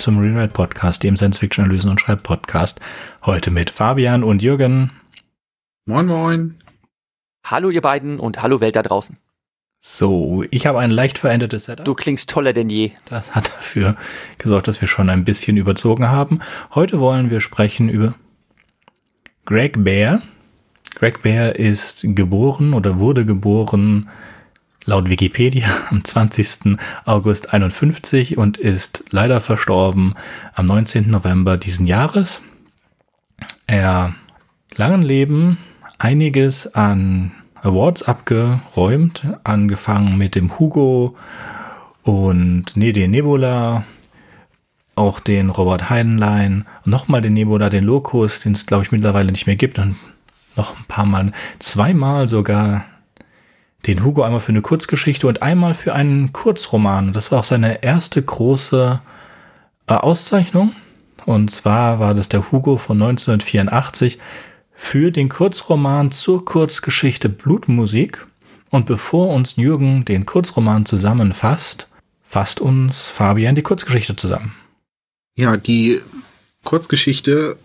Willkommen zum Rewrite Podcast, dem Science Fiction Analysen und Schreib Podcast. Heute mit Fabian und Jürgen. Moin, moin. Hallo, ihr beiden und hallo Welt da draußen. So, ich habe ein leicht verändertes Setup. Du klingst toller denn je. Das hat dafür gesorgt, dass wir schon ein bisschen überzogen haben. Heute wollen wir sprechen über Greg Bear. Greg Bear ist geboren oder wurde geboren laut Wikipedia am 20. August 51 und ist leider verstorben am 19. November diesen Jahres. Er langen Leben einiges an Awards abgeräumt, angefangen mit dem Hugo und nee, den Nebula, auch den Robert Heidenlein, nochmal den Nebula, den Locus, den es glaube ich mittlerweile nicht mehr gibt und noch ein paar Mal, zweimal sogar den Hugo einmal für eine Kurzgeschichte und einmal für einen Kurzroman. Das war auch seine erste große äh, Auszeichnung. Und zwar war das der Hugo von 1984 für den Kurzroman zur Kurzgeschichte Blutmusik. Und bevor uns Jürgen den Kurzroman zusammenfasst, fasst uns Fabian die Kurzgeschichte zusammen. Ja, die Kurzgeschichte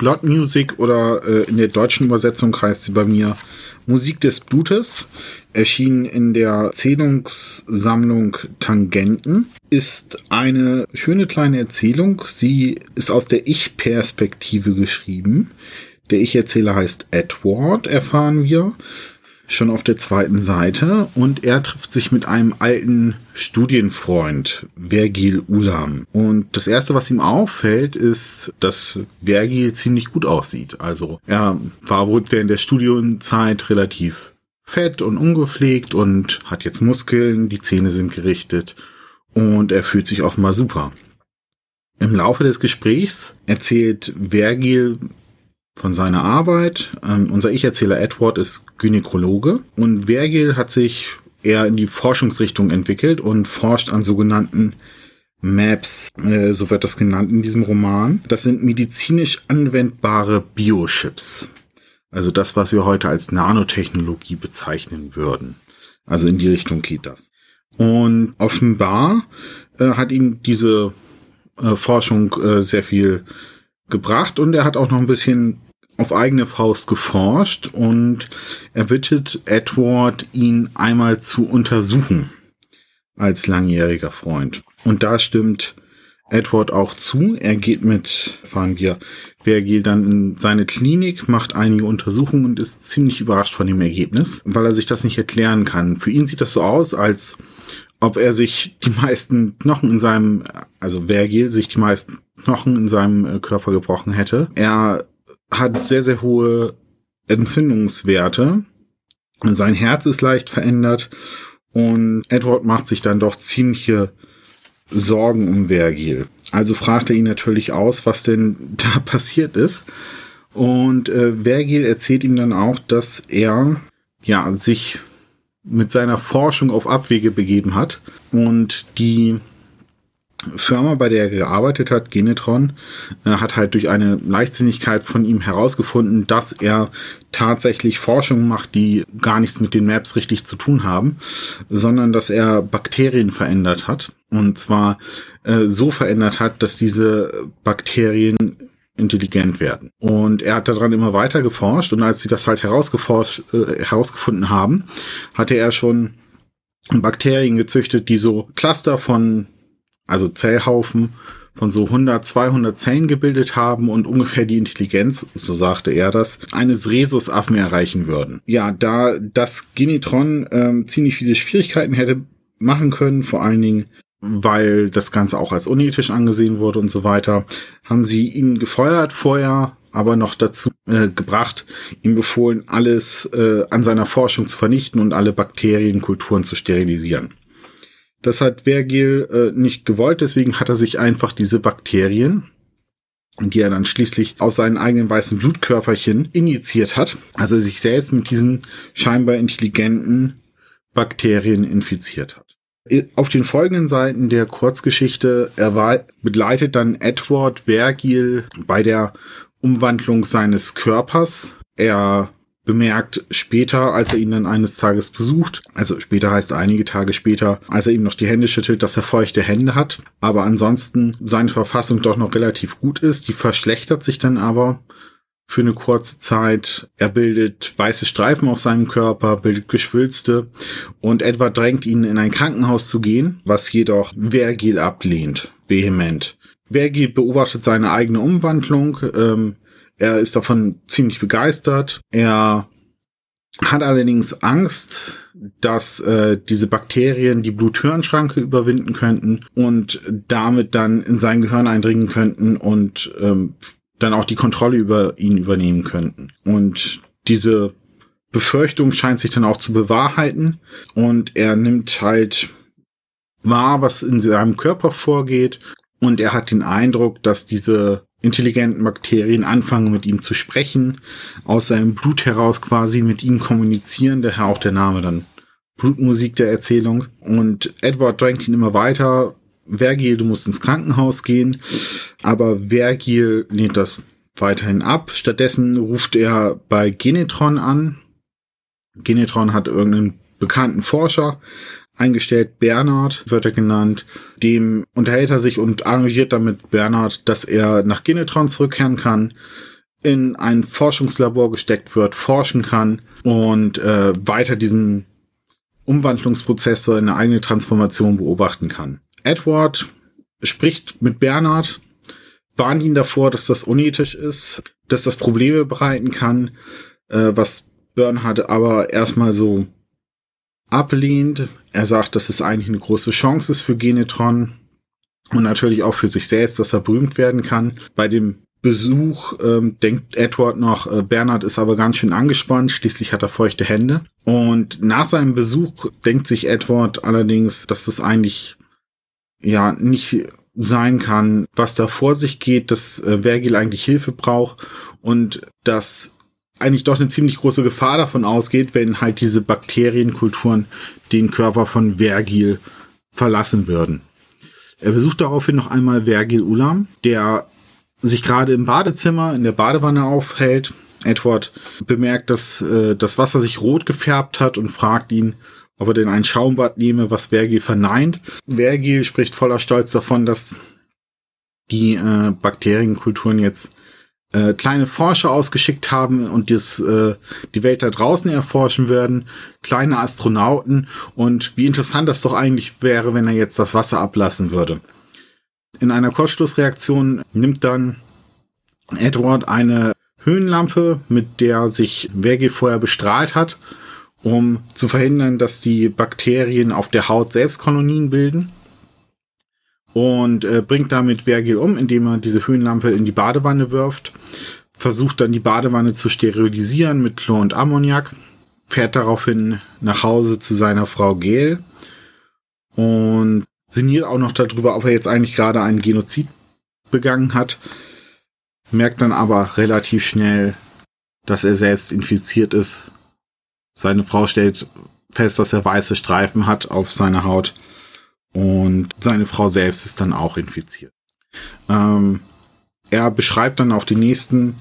Blood Music oder äh, in der deutschen Übersetzung heißt sie bei mir Musik des Blutes, erschien in der Erzählungssammlung Tangenten, ist eine schöne kleine Erzählung. Sie ist aus der Ich-Perspektive geschrieben. Der Ich-Erzähler heißt Edward, erfahren wir schon auf der zweiten Seite und er trifft sich mit einem alten Studienfreund, Vergil Ulam. Und das erste, was ihm auffällt, ist, dass Vergil ziemlich gut aussieht. Also er war wohl während der Studienzeit relativ fett und ungepflegt und hat jetzt Muskeln, die Zähne sind gerichtet und er fühlt sich offenbar super. Im Laufe des Gesprächs erzählt Vergil von seiner Arbeit. Ähm, unser Ich-Erzähler Edward ist Gynäkologe und Vergil hat sich eher in die Forschungsrichtung entwickelt und forscht an sogenannten Maps, äh, so wird das genannt in diesem Roman. Das sind medizinisch anwendbare Biochips. Also das, was wir heute als Nanotechnologie bezeichnen würden. Also in die Richtung geht das. Und offenbar äh, hat ihm diese äh, Forschung äh, sehr viel gebracht und er hat auch noch ein bisschen auf eigene Faust geforscht und er bittet Edward, ihn einmal zu untersuchen als langjähriger Freund. Und da stimmt Edward auch zu. Er geht mit, fahren wir, Vergil dann in seine Klinik, macht einige Untersuchungen und ist ziemlich überrascht von dem Ergebnis, weil er sich das nicht erklären kann. Für ihn sieht das so aus, als ob er sich die meisten Knochen in seinem, also Vergil sich die meisten Knochen in seinem äh, Körper gebrochen hätte. Er hat sehr, sehr hohe Entzündungswerte. Sein Herz ist leicht verändert und Edward macht sich dann doch ziemliche Sorgen um Vergil. Also fragt er ihn natürlich aus, was denn da passiert ist. Und äh, Vergil erzählt ihm dann auch, dass er ja sich mit seiner Forschung auf Abwege begeben hat und die Firma, bei der er gearbeitet hat, Genetron, äh, hat halt durch eine Leichtsinnigkeit von ihm herausgefunden, dass er tatsächlich Forschung macht, die gar nichts mit den Maps richtig zu tun haben, sondern dass er Bakterien verändert hat. Und zwar äh, so verändert hat, dass diese Bakterien intelligent werden. Und er hat daran immer weiter geforscht und als sie das halt herausgeforscht, äh, herausgefunden haben, hatte er schon Bakterien gezüchtet, die so Cluster von also Zellhaufen von so 100, 200 Zellen gebildet haben und ungefähr die Intelligenz, so sagte er das, eines Rhesusaffen erreichen würden. Ja, da das Genitron ähm, ziemlich viele Schwierigkeiten hätte machen können, vor allen Dingen weil das Ganze auch als unethisch angesehen wurde und so weiter, haben sie ihn gefeuert vorher, aber noch dazu äh, gebracht, ihm befohlen, alles äh, an seiner Forschung zu vernichten und alle Bakterienkulturen zu sterilisieren. Das hat Vergil äh, nicht gewollt, deswegen hat er sich einfach diese Bakterien, die er dann schließlich aus seinen eigenen weißen Blutkörperchen injiziert hat, also sich selbst mit diesen scheinbar intelligenten Bakterien infiziert hat. Auf den folgenden Seiten der Kurzgeschichte er begleitet dann Edward Vergil bei der Umwandlung seines Körpers. Er bemerkt später, als er ihn dann eines Tages besucht, also später heißt einige Tage später, als er ihm noch die Hände schüttelt, dass er feuchte Hände hat, aber ansonsten seine Verfassung doch noch relativ gut ist. Die verschlechtert sich dann aber für eine kurze Zeit. Er bildet weiße Streifen auf seinem Körper, bildet Geschwülste und Edward drängt ihn in ein Krankenhaus zu gehen, was jedoch Vergil ablehnt, vehement. Vergil beobachtet seine eigene Umwandlung, ähm, er ist davon ziemlich begeistert. Er hat allerdings Angst, dass äh, diese Bakterien die Bluthirnschranke überwinden könnten und damit dann in sein Gehirn eindringen könnten und ähm, dann auch die Kontrolle über ihn übernehmen könnten. Und diese Befürchtung scheint sich dann auch zu bewahrheiten und er nimmt halt wahr, was in seinem Körper vorgeht und er hat den Eindruck, dass diese intelligenten Bakterien anfangen mit ihm zu sprechen, aus seinem Blut heraus quasi mit ihm kommunizieren, daher auch der Name dann Blutmusik der Erzählung. Und Edward drängt ihn immer weiter, Vergil, du musst ins Krankenhaus gehen, aber Vergil lehnt das weiterhin ab. Stattdessen ruft er bei Genetron an. Genetron hat irgendeinen bekannten Forscher, eingestellt. Bernhard wird er genannt. Dem unterhält er sich und arrangiert damit Bernhard, dass er nach Genetron zurückkehren kann, in ein Forschungslabor gesteckt wird, forschen kann und äh, weiter diesen Umwandlungsprozesse in eine eigene Transformation beobachten kann. Edward spricht mit Bernhard, warnt ihn davor, dass das unethisch ist, dass das Probleme bereiten kann, äh, was Bernhard aber erstmal so ablehnt. Er sagt, dass es eigentlich eine große Chance ist für Genetron und natürlich auch für sich selbst, dass er berühmt werden kann. Bei dem Besuch ähm, denkt Edward noch, äh, Bernhard ist aber ganz schön angespannt, schließlich hat er feuchte Hände. Und nach seinem Besuch denkt sich Edward allerdings, dass das eigentlich ja nicht sein kann, was da vor sich geht, dass äh, Vergil eigentlich Hilfe braucht und dass eigentlich doch eine ziemlich große Gefahr davon ausgeht, wenn halt diese Bakterienkulturen den Körper von Vergil verlassen würden. Er besucht daraufhin noch einmal Vergil Ulam, der sich gerade im Badezimmer in der Badewanne aufhält. Edward bemerkt, dass äh, das Wasser sich rot gefärbt hat und fragt ihn, ob er denn ein Schaumbad nehme, was Vergil verneint. Vergil spricht voller Stolz davon, dass die äh, Bakterienkulturen jetzt äh, kleine Forscher ausgeschickt haben und das, äh, die Welt da draußen erforschen werden, kleine Astronauten und wie interessant das doch eigentlich wäre, wenn er jetzt das Wasser ablassen würde. In einer Kurzschlussreaktion nimmt dann Edward eine Höhenlampe, mit der sich Vergil vorher bestrahlt hat, um zu verhindern, dass die Bakterien auf der Haut selbst Kolonien bilden und äh, bringt damit Vergil um, indem er diese Höhenlampe in die Badewanne wirft, versucht dann die Badewanne zu sterilisieren mit Chlor und Ammoniak, fährt daraufhin nach Hause zu seiner Frau Gail und sinniert auch noch darüber, ob er jetzt eigentlich gerade einen Genozid begangen hat, merkt dann aber relativ schnell, dass er selbst infiziert ist. Seine Frau stellt fest, dass er weiße Streifen hat auf seiner Haut und seine Frau selbst ist dann auch infiziert. Ähm, er beschreibt dann auf den nächsten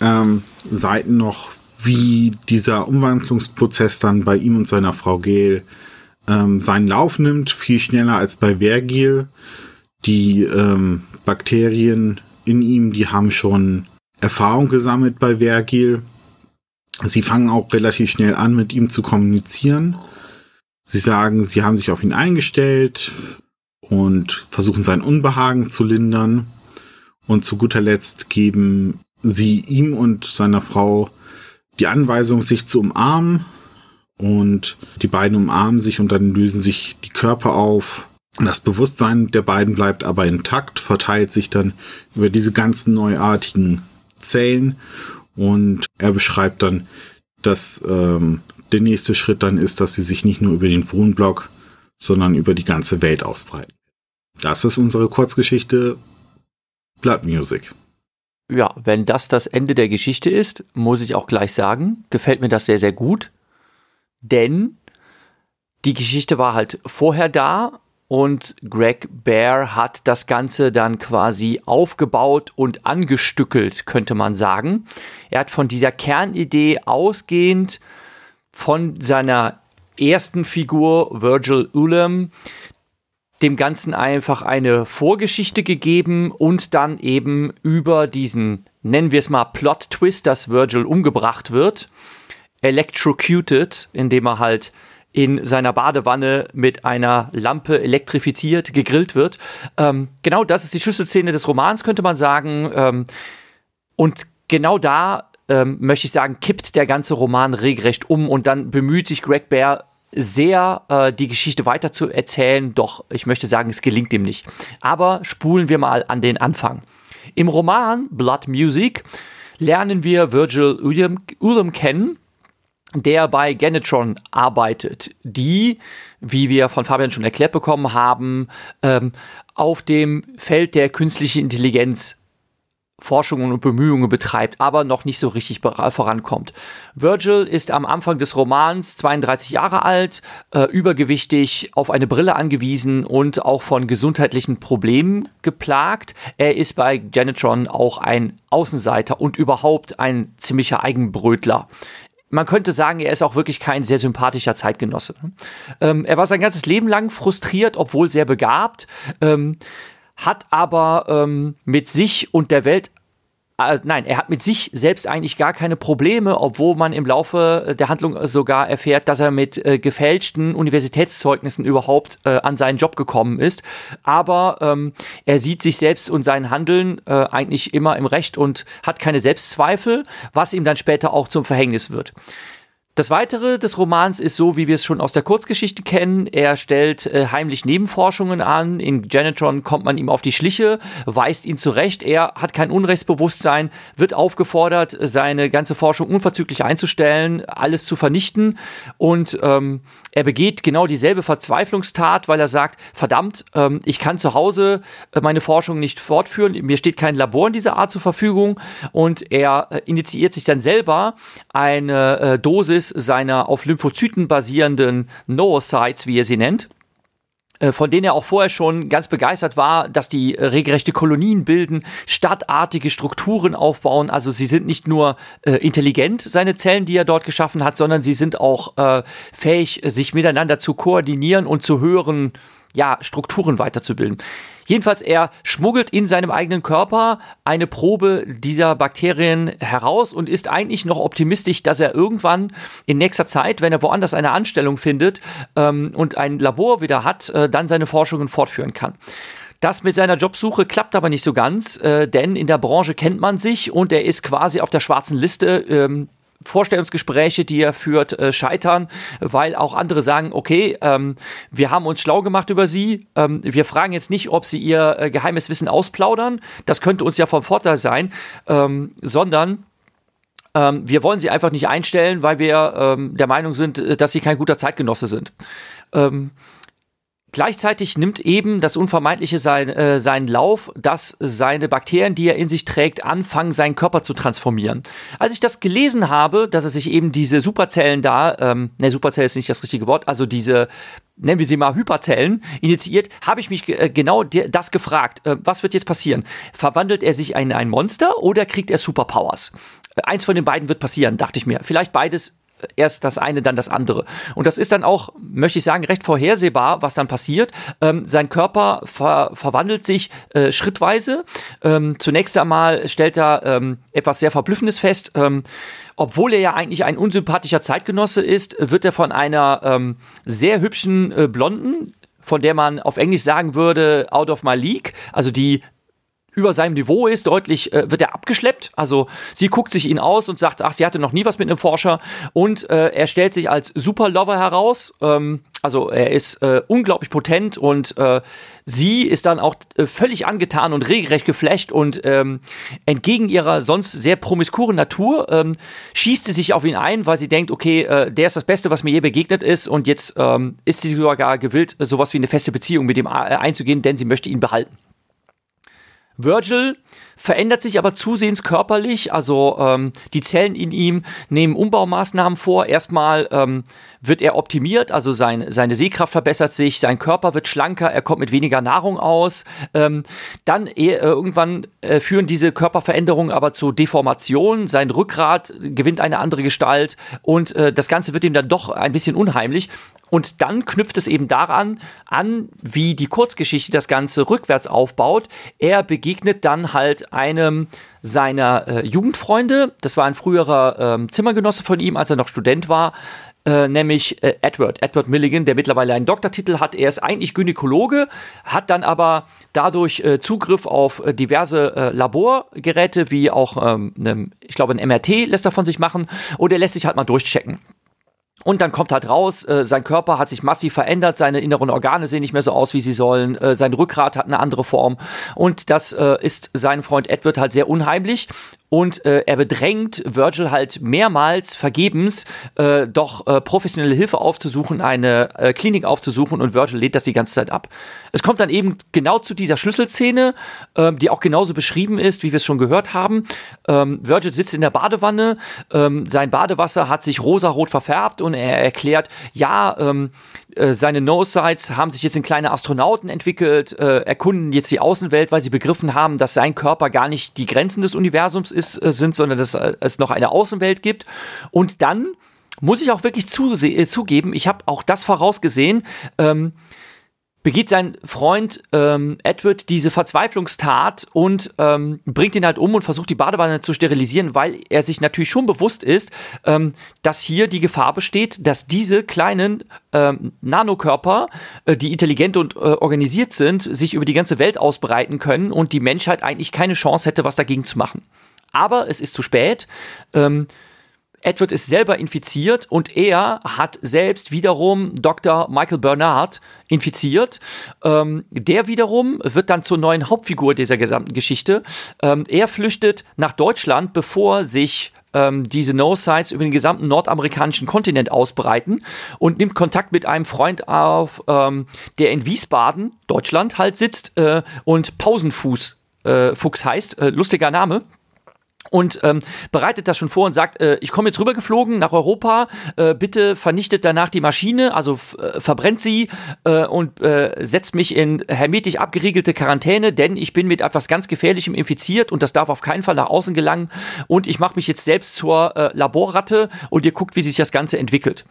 ähm, Seiten noch, wie dieser Umwandlungsprozess dann bei ihm und seiner Frau Gail ähm, seinen Lauf nimmt, viel schneller als bei Vergil. Die ähm, Bakterien in ihm, die haben schon Erfahrung gesammelt bei Vergil. Sie fangen auch relativ schnell an, mit ihm zu kommunizieren. Sie sagen, sie haben sich auf ihn eingestellt und versuchen sein Unbehagen zu lindern. Und zu guter Letzt geben sie ihm und seiner Frau die Anweisung, sich zu umarmen. Und die beiden umarmen sich und dann lösen sich die Körper auf. Das Bewusstsein der beiden bleibt aber intakt, verteilt sich dann über diese ganzen neuartigen Zellen. Und er beschreibt dann, dass ähm, der nächste Schritt dann ist, dass sie sich nicht nur über den Wohnblock, sondern über die ganze Welt ausbreiten. Das ist unsere Kurzgeschichte Blood Music. Ja, wenn das das Ende der Geschichte ist, muss ich auch gleich sagen, gefällt mir das sehr, sehr gut. Denn die Geschichte war halt vorher da und Greg Bear hat das Ganze dann quasi aufgebaut und angestückelt, könnte man sagen. Er hat von dieser Kernidee ausgehend von seiner ersten Figur Virgil Ulam dem Ganzen einfach eine Vorgeschichte gegeben und dann eben über diesen, nennen wir es mal, Plot-Twist, dass Virgil umgebracht wird, electrocuted, indem er halt in seiner Badewanne mit einer Lampe elektrifiziert, gegrillt wird. Ähm, genau das ist die Schlüsselszene des Romans, könnte man sagen. Ähm, und genau da ähm, möchte ich sagen, kippt der ganze Roman regelrecht um und dann bemüht sich Greg Bear sehr, äh, die Geschichte weiter zu erzählen, doch ich möchte sagen, es gelingt ihm nicht. Aber spulen wir mal an den Anfang. Im Roman Blood Music lernen wir Virgil Ullum kennen, der bei Genetron arbeitet, die, wie wir von Fabian schon erklärt bekommen haben, ähm, auf dem Feld der künstlichen Intelligenz Forschungen und Bemühungen betreibt, aber noch nicht so richtig vorankommt. Virgil ist am Anfang des Romans 32 Jahre alt, äh, übergewichtig, auf eine Brille angewiesen und auch von gesundheitlichen Problemen geplagt. Er ist bei Genetron auch ein Außenseiter und überhaupt ein ziemlicher Eigenbrötler man könnte sagen, er ist auch wirklich kein sehr sympathischer Zeitgenosse. Ähm, er war sein ganzes Leben lang frustriert, obwohl sehr begabt, ähm, hat aber ähm, mit sich und der Welt äh, nein, er hat mit sich selbst eigentlich gar keine Probleme, obwohl man im Laufe der Handlung sogar erfährt, dass er mit äh, gefälschten Universitätszeugnissen überhaupt äh, an seinen Job gekommen ist. Aber ähm, er sieht sich selbst und sein Handeln äh, eigentlich immer im Recht und hat keine Selbstzweifel, was ihm dann später auch zum Verhängnis wird. Das Weitere des Romans ist so, wie wir es schon aus der Kurzgeschichte kennen. Er stellt äh, heimlich Nebenforschungen an. In Genetron kommt man ihm auf die Schliche, weist ihn zurecht. Er hat kein Unrechtsbewusstsein, wird aufgefordert, seine ganze Forschung unverzüglich einzustellen, alles zu vernichten. Und ähm, er begeht genau dieselbe Verzweiflungstat, weil er sagt, verdammt, ähm, ich kann zu Hause äh, meine Forschung nicht fortführen. Mir steht kein Labor in dieser Art zur Verfügung. Und er äh, initiiert sich dann selber eine äh, Dosis Basis seiner auf Lymphozyten basierenden Noocytes, wie er sie nennt äh, von denen er auch vorher schon ganz begeistert war, dass die regelrechte Kolonien bilden, stadtartige Strukturen aufbauen. Also sie sind nicht nur äh, intelligent, seine Zellen, die er dort geschaffen hat, sondern sie sind auch äh, fähig, sich miteinander zu koordinieren und zu höheren ja, Strukturen weiterzubilden. Jedenfalls, er schmuggelt in seinem eigenen Körper eine Probe dieser Bakterien heraus und ist eigentlich noch optimistisch, dass er irgendwann in nächster Zeit, wenn er woanders eine Anstellung findet ähm, und ein Labor wieder hat, äh, dann seine Forschungen fortführen kann. Das mit seiner Jobsuche klappt aber nicht so ganz, äh, denn in der Branche kennt man sich und er ist quasi auf der schwarzen Liste ähm, Vorstellungsgespräche, die er führt, äh, scheitern, weil auch andere sagen, okay, ähm, wir haben uns schlau gemacht über sie, ähm, wir fragen jetzt nicht, ob sie ihr äh, geheimes Wissen ausplaudern, das könnte uns ja vom Vorteil sein, ähm, sondern ähm, wir wollen sie einfach nicht einstellen, weil wir ähm, der Meinung sind, äh, dass sie kein guter Zeitgenosse sind. Gleichzeitig nimmt eben das Unvermeidliche sein, äh, seinen Lauf, dass seine Bakterien, die er in sich trägt, anfangen, seinen Körper zu transformieren. Als ich das gelesen habe, dass er sich eben diese Superzellen da, ähm, ne, Superzelle ist nicht das richtige Wort, also diese, nennen wir sie mal Hyperzellen, initiiert, habe ich mich äh, genau das gefragt. Äh, was wird jetzt passieren? Verwandelt er sich in ein Monster oder kriegt er Superpowers? Eins von den beiden wird passieren, dachte ich mir. Vielleicht beides erst das eine, dann das andere. Und das ist dann auch, möchte ich sagen, recht vorhersehbar, was dann passiert. Ähm, sein Körper ver verwandelt sich äh, schrittweise. Ähm, zunächst einmal stellt er ähm, etwas sehr Verblüffendes fest. Ähm, obwohl er ja eigentlich ein unsympathischer Zeitgenosse ist, wird er von einer ähm, sehr hübschen äh, Blonden, von der man auf Englisch sagen würde, out of my league, also die über seinem Niveau ist, deutlich äh, wird er abgeschleppt. Also sie guckt sich ihn aus und sagt, ach, sie hatte noch nie was mit einem Forscher. Und äh, er stellt sich als Superlover heraus. Ähm, also er ist äh, unglaublich potent und äh, sie ist dann auch äh, völlig angetan und regelrecht geflecht und ähm, entgegen ihrer sonst sehr promiskuren Natur ähm, schießt sie sich auf ihn ein, weil sie denkt, okay, äh, der ist das Beste, was mir je begegnet ist und jetzt ähm, ist sie sogar gewillt, sowas wie eine feste Beziehung mit ihm äh, einzugehen, denn sie möchte ihn behalten. Virgil verändert sich aber zusehends körperlich, also ähm, die Zellen in ihm nehmen Umbaumaßnahmen vor. Erstmal ähm, wird er optimiert, also sein, seine Sehkraft verbessert sich, sein Körper wird schlanker, er kommt mit weniger Nahrung aus. Ähm, dann äh, irgendwann äh, führen diese Körperveränderungen aber zu Deformationen, sein Rückgrat gewinnt eine andere Gestalt und äh, das Ganze wird ihm dann doch ein bisschen unheimlich. Und dann knüpft es eben daran an, wie die Kurzgeschichte das Ganze rückwärts aufbaut. Er begegnet dann halt einem seiner äh, Jugendfreunde. Das war ein früherer ähm, Zimmergenosse von ihm, als er noch Student war. Äh, nämlich äh, Edward, Edward Milligan, der mittlerweile einen Doktortitel hat. Er ist eigentlich Gynäkologe, hat dann aber dadurch äh, Zugriff auf äh, diverse äh, Laborgeräte, wie auch, ähm, ne, ich glaube, ein MRT lässt er von sich machen und er lässt sich halt mal durchchecken. Und dann kommt halt raus, äh, sein Körper hat sich massiv verändert, seine inneren Organe sehen nicht mehr so aus, wie sie sollen, äh, sein Rückgrat hat eine andere Form. Und das äh, ist seinem Freund Edward halt sehr unheimlich und äh, er bedrängt Virgil halt mehrmals vergebens, äh, doch äh, professionelle Hilfe aufzusuchen, eine äh, Klinik aufzusuchen und Virgil lehnt das die ganze Zeit ab. Es kommt dann eben genau zu dieser Schlüsselszene, äh, die auch genauso beschrieben ist, wie wir es schon gehört haben. Ähm, Virgil sitzt in der Badewanne, ähm, sein Badewasser hat sich rosarot verfärbt und er erklärt, ja, ähm, äh, seine Nose-Sites haben sich jetzt in kleine Astronauten entwickelt, äh, erkunden jetzt die Außenwelt, weil sie begriffen haben, dass sein Körper gar nicht die Grenzen des Universums ist äh, sind, sondern dass äh, es noch eine Außenwelt gibt. Und dann muss ich auch wirklich äh, zugeben, ich habe auch das vorausgesehen, ähm, begeht sein Freund ähm, Edward diese Verzweiflungstat und ähm, bringt ihn halt um und versucht die Badewanne zu sterilisieren, weil er sich natürlich schon bewusst ist, ähm, dass hier die Gefahr besteht, dass diese kleinen ähm, Nanokörper, äh, die intelligent und äh, organisiert sind, sich über die ganze Welt ausbreiten können und die Menschheit eigentlich keine Chance hätte, was dagegen zu machen. Aber es ist zu spät. Ähm, Edward ist selber infiziert und er hat selbst wiederum Dr. Michael Bernard infiziert. Ähm, der wiederum wird dann zur neuen Hauptfigur dieser gesamten Geschichte. Ähm, er flüchtet nach Deutschland, bevor sich ähm, diese No-Sites über den gesamten nordamerikanischen Kontinent ausbreiten und nimmt Kontakt mit einem Freund auf, ähm, der in Wiesbaden, Deutschland, halt sitzt äh, und Pausenfuß äh, Fuchs heißt. Äh, lustiger Name und ähm, bereitet das schon vor und sagt, äh, ich komme jetzt rübergeflogen nach Europa, äh, bitte vernichtet danach die Maschine, also äh, verbrennt sie äh, und äh, setzt mich in hermetisch abgeriegelte Quarantäne, denn ich bin mit etwas ganz Gefährlichem infiziert und das darf auf keinen Fall nach außen gelangen und ich mache mich jetzt selbst zur Laborratte und ihr guckt, wie sich das Ganze entwickelt.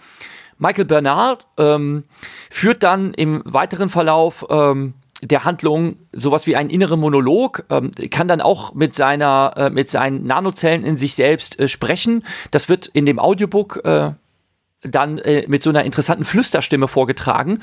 Michael Bernard ähm, führt dann im weiteren Verlauf ähm, der Handlung sowas wie einen inneren Monolog, ähm, kann dann auch mit seiner, äh, mit seinen Nanozellen in sich selbst äh, sprechen. Das wird in dem Audiobook äh, dann äh, mit so einer interessanten Flüsterstimme vorgetragen.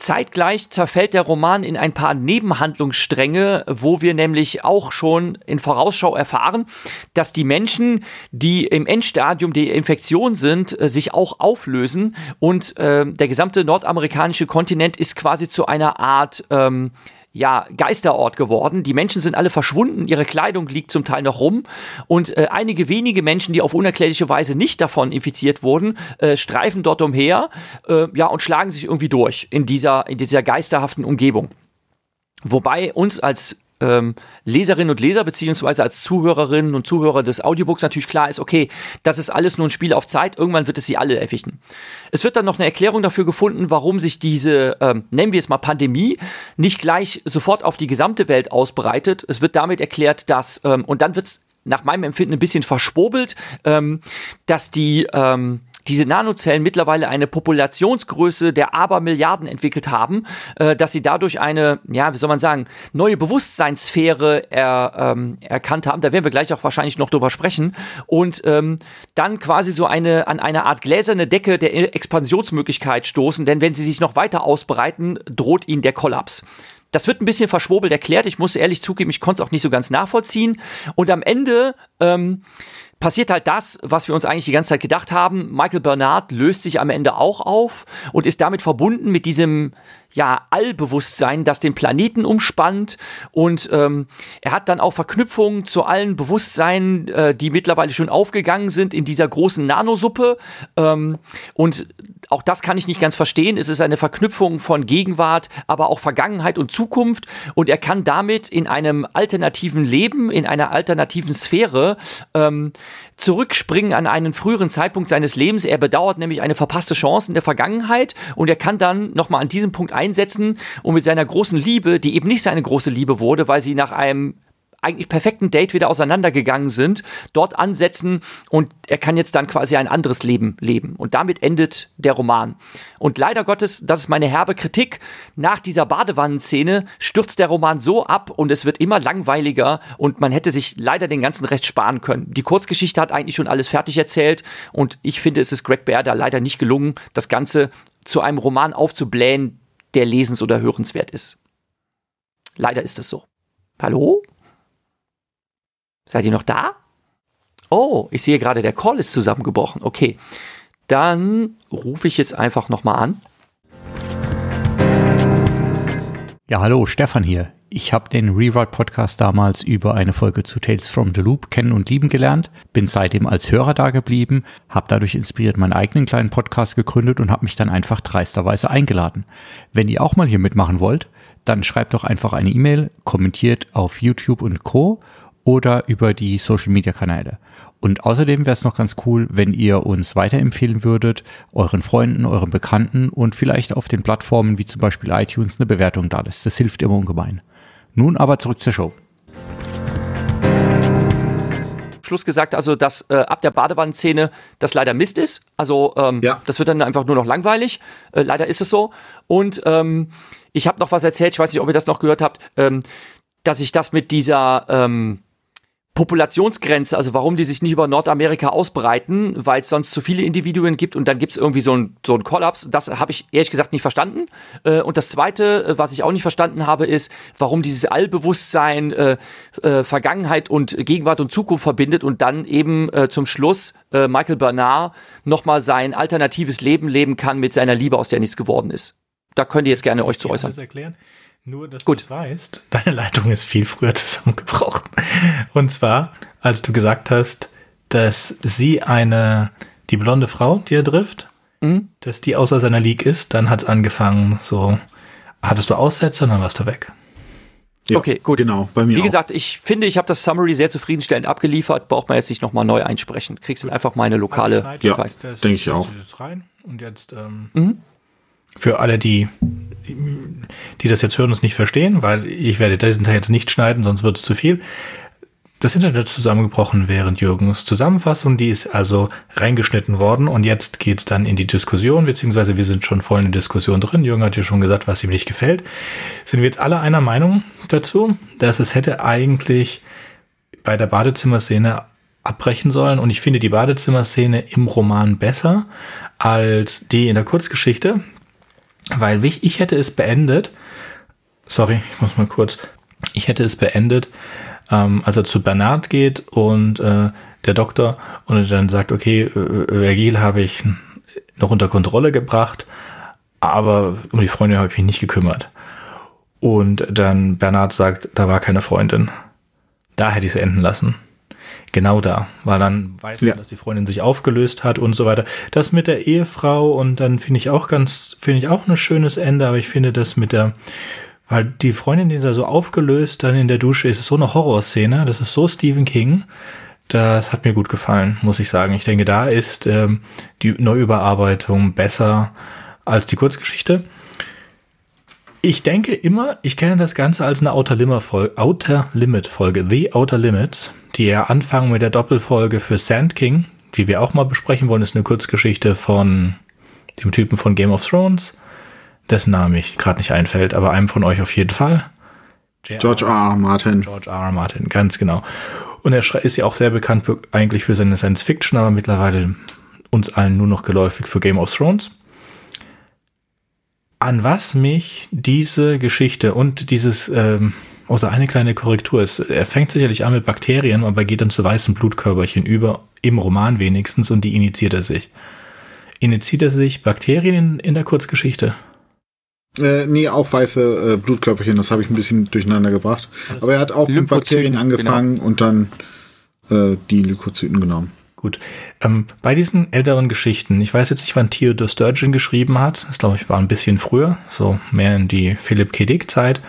Zeitgleich zerfällt der Roman in ein paar Nebenhandlungsstränge, wo wir nämlich auch schon in Vorausschau erfahren, dass die Menschen, die im Endstadium der Infektion sind, äh, sich auch auflösen. Und äh, der gesamte nordamerikanische Kontinent ist quasi zu einer Art ähm, ja, Geisterort geworden. Die Menschen sind alle verschwunden, ihre Kleidung liegt zum Teil noch rum und äh, einige wenige Menschen, die auf unerklärliche Weise nicht davon infiziert wurden, äh, streifen dort umher äh, ja, und schlagen sich irgendwie durch in dieser, in dieser geisterhaften Umgebung. Wobei uns als ähm, Leserinnen und Leser beziehungsweise als Zuhörerinnen und Zuhörer des Audiobooks natürlich klar ist, okay, das ist alles nur ein Spiel auf Zeit, irgendwann wird es sie alle erwischen. Es wird dann noch eine Erklärung dafür gefunden, warum sich diese, ähm, nennen wir es mal Pandemie, nicht gleich sofort auf die gesamte Welt ausbreitet. Es wird damit erklärt, dass, ähm, und dann wird es nach meinem Empfinden ein bisschen verschwobelt, ähm, dass die, ähm, diese Nanozellen mittlerweile eine Populationsgröße der Abermilliarden entwickelt haben, äh, dass sie dadurch eine, ja, wie soll man sagen, neue Bewusstseinssphäre er, ähm, erkannt haben. Da werden wir gleich auch wahrscheinlich noch drüber sprechen. Und ähm, dann quasi so eine an eine Art gläserne Decke der Expansionsmöglichkeit stoßen, denn wenn sie sich noch weiter ausbreiten, droht ihnen der Kollaps. Das wird ein bisschen verschwobelt erklärt. Ich muss ehrlich zugeben, ich konnte es auch nicht so ganz nachvollziehen. Und am Ende ähm, passiert halt das, was wir uns eigentlich die ganze Zeit gedacht haben. Michael Bernard löst sich am Ende auch auf und ist damit verbunden mit diesem ja, Allbewusstsein, das den Planeten umspannt. Und ähm, er hat dann auch Verknüpfungen zu allen Bewusstseinen, äh, die mittlerweile schon aufgegangen sind in dieser großen Nanosuppe. Ähm, und auch das kann ich nicht ganz verstehen. Es ist eine Verknüpfung von Gegenwart, aber auch Vergangenheit und Zukunft. Und er kann damit in einem alternativen Leben, in einer alternativen Sphäre, ähm, zurückspringen an einen früheren Zeitpunkt seines Lebens. Er bedauert nämlich eine verpasste Chance in der Vergangenheit und er kann dann nochmal an diesem Punkt einsetzen und mit seiner großen Liebe, die eben nicht seine große Liebe wurde, weil sie nach einem eigentlich perfekten Date wieder auseinandergegangen sind, dort ansetzen und er kann jetzt dann quasi ein anderes Leben leben. Und damit endet der Roman. Und leider Gottes, das ist meine herbe Kritik, nach dieser Badewannenszene stürzt der Roman so ab und es wird immer langweiliger und man hätte sich leider den ganzen Rest sparen können. Die Kurzgeschichte hat eigentlich schon alles fertig erzählt und ich finde, es ist Greg Bear da leider nicht gelungen, das Ganze zu einem Roman aufzublähen, der lesens- oder hörenswert ist. Leider ist es so. Hallo? Seid ihr noch da? Oh, ich sehe gerade, der Call ist zusammengebrochen. Okay, dann rufe ich jetzt einfach nochmal an. Ja, hallo, Stefan hier. Ich habe den Rewrite Podcast damals über eine Folge zu Tales from the Loop kennen und lieben gelernt, bin seitdem als Hörer da geblieben, habe dadurch inspiriert meinen eigenen kleinen Podcast gegründet und habe mich dann einfach dreisterweise eingeladen. Wenn ihr auch mal hier mitmachen wollt, dann schreibt doch einfach eine E-Mail, kommentiert auf YouTube und Co oder über die Social Media Kanäle. Und außerdem wäre es noch ganz cool, wenn ihr uns weiterempfehlen würdet, euren Freunden, euren Bekannten und vielleicht auf den Plattformen wie zum Beispiel iTunes eine Bewertung da lässt. Das hilft immer ungemein. Nun aber zurück zur Show. Schluss gesagt, also dass äh, ab der Badewannenszene das leider Mist ist. Also ähm, ja. das wird dann einfach nur noch langweilig. Äh, leider ist es so. Und ähm, ich habe noch was erzählt, ich weiß nicht, ob ihr das noch gehört habt, ähm, dass ich das mit dieser ähm, Populationsgrenze, also warum die sich nicht über Nordamerika ausbreiten, weil es sonst zu viele Individuen gibt und dann gibt es irgendwie so einen so Kollaps. Das habe ich ehrlich gesagt nicht verstanden. Äh, und das Zweite, äh, was ich auch nicht verstanden habe, ist, warum dieses Allbewusstsein äh, äh, Vergangenheit und Gegenwart und Zukunft verbindet und dann eben äh, zum Schluss äh, Michael Bernard nochmal sein alternatives Leben leben kann mit seiner Liebe, aus der nichts geworden ist. Da könnt ihr jetzt gerne euch zu äußern. Nur, dass Gut. du weißt, deine Leitung ist viel früher zusammengebrochen. Und zwar, als du gesagt hast, dass sie eine, die blonde Frau, die er trifft, mhm. dass die außer seiner League ist, dann hat es angefangen, so, hattest du Aussätze und dann warst du weg. Ja, okay, gut. Genau, bei mir. Wie auch. gesagt, ich finde, ich habe das Summary sehr zufriedenstellend abgeliefert. Braucht man jetzt nicht nochmal neu einsprechen. Kriegst du einfach meine lokale. Ja, denke ich auch. Rein und jetzt ähm, mhm. für alle, die die das jetzt hören und es nicht verstehen, weil ich werde diesen Teil jetzt nicht schneiden, sonst wird es zu viel. Das Internet zusammengebrochen während Jürgens Zusammenfassung, die ist also reingeschnitten worden und jetzt geht es dann in die Diskussion, beziehungsweise wir sind schon voll in der Diskussion drin. Jürgen hat ja schon gesagt, was ihm nicht gefällt. Sind wir jetzt alle einer Meinung dazu, dass es hätte eigentlich bei der Badezimmerszene abbrechen sollen und ich finde die Badezimmerszene im Roman besser als die in der Kurzgeschichte. Weil ich, ich hätte es beendet, sorry, ich muss mal kurz, ich hätte es beendet, ähm, als er zu Bernard geht und äh, der Doktor und er dann sagt, okay, äh, Vergil habe ich noch unter Kontrolle gebracht, aber um die Freundin habe ich mich nicht gekümmert. Und dann Bernard sagt, da war keine Freundin. Da hätte ich es enden lassen. Genau da, weil dann weiß man, ja. dass die Freundin sich aufgelöst hat und so weiter. Das mit der Ehefrau und dann finde ich auch ganz, finde ich auch ein schönes Ende, aber ich finde das mit der, weil die Freundin, die da so aufgelöst dann in der Dusche ist, ist so eine Horrorszene, das ist so Stephen King. Das hat mir gut gefallen, muss ich sagen. Ich denke, da ist ähm, die Neuüberarbeitung besser als die Kurzgeschichte. Ich denke immer, ich kenne das Ganze als eine Outer Outer Limit Folge, The Outer Limits, die ja anfangen mit der Doppelfolge für Sand King, die wir auch mal besprechen wollen, ist eine Kurzgeschichte von dem Typen von Game of Thrones, dessen Name ich gerade nicht einfällt, aber einem von euch auf jeden Fall. George R. R. Martin. George R. R. Martin, ganz genau. Und er ist ja auch sehr bekannt eigentlich für seine Science Fiction, aber mittlerweile uns allen nur noch geläufig für Game of Thrones an was mich diese Geschichte und dieses, ähm, oder eine kleine Korrektur ist, er fängt sicherlich an mit Bakterien, aber geht dann zu weißen Blutkörperchen über, im Roman wenigstens, und die initiiert er sich. Initiiert er sich Bakterien in, in der Kurzgeschichte? Äh, nee, auch weiße äh, Blutkörperchen, das habe ich ein bisschen durcheinander gebracht. Aber er hat auch mit Bakterien angefangen genau. und dann äh, die Lykozyten genommen. Gut. Ähm, bei diesen älteren Geschichten, ich weiß jetzt nicht, wann Theodore Sturgeon geschrieben hat, das glaube ich war ein bisschen früher, so mehr in die Philipp K. Dick Zeit,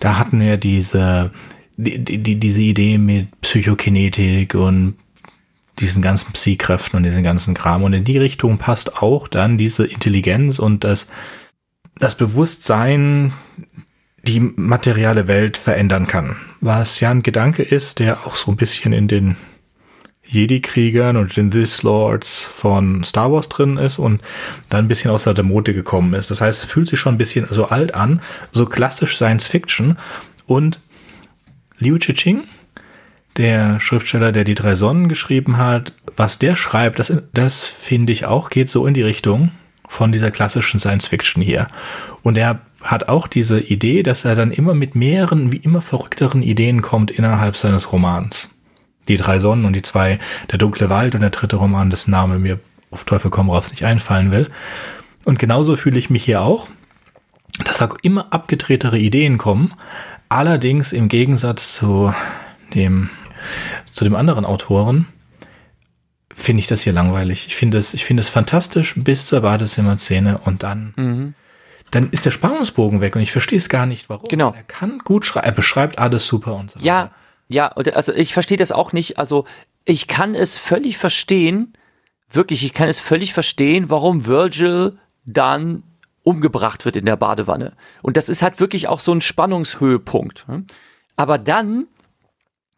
da hatten wir diese, die, die, diese Idee mit Psychokinetik und diesen ganzen Psy-Kräften und diesen ganzen Kram. Und in die Richtung passt auch dann diese Intelligenz und das, das Bewusstsein, die materiale Welt verändern kann. Was ja ein Gedanke ist, der auch so ein bisschen in den Jedi-Kriegern und den This Lords von Star Wars drin ist und dann ein bisschen aus der Mode gekommen ist. Das heißt, es fühlt sich schon ein bisschen so alt an, so klassisch Science Fiction und Liu Chiching, der Schriftsteller, der die drei Sonnen geschrieben hat, was der schreibt, das, das finde ich auch, geht so in die Richtung von dieser klassischen Science Fiction hier. Und er hat auch diese Idee, dass er dann immer mit mehreren, wie immer verrückteren Ideen kommt innerhalb seines Romans. Die drei Sonnen und die zwei, der dunkle Wald und der dritte Roman, dessen Name mir auf Teufel komm raus nicht einfallen will. Und genauso fühle ich mich hier auch, dass da immer abgedrehtere Ideen kommen. Allerdings im Gegensatz zu dem, zu dem anderen Autoren, finde ich das hier langweilig. Ich finde es, es fantastisch bis zur Badezimmer-Szene und dann mhm dann ist der Spannungsbogen weg und ich verstehe es gar nicht, warum. Genau. Er kann gut schreiben, er beschreibt alles super und so weiter. Ja, ja, also ich verstehe das auch nicht. Also ich kann es völlig verstehen, wirklich, ich kann es völlig verstehen, warum Virgil dann umgebracht wird in der Badewanne. Und das ist halt wirklich auch so ein Spannungshöhepunkt. Hm? Aber dann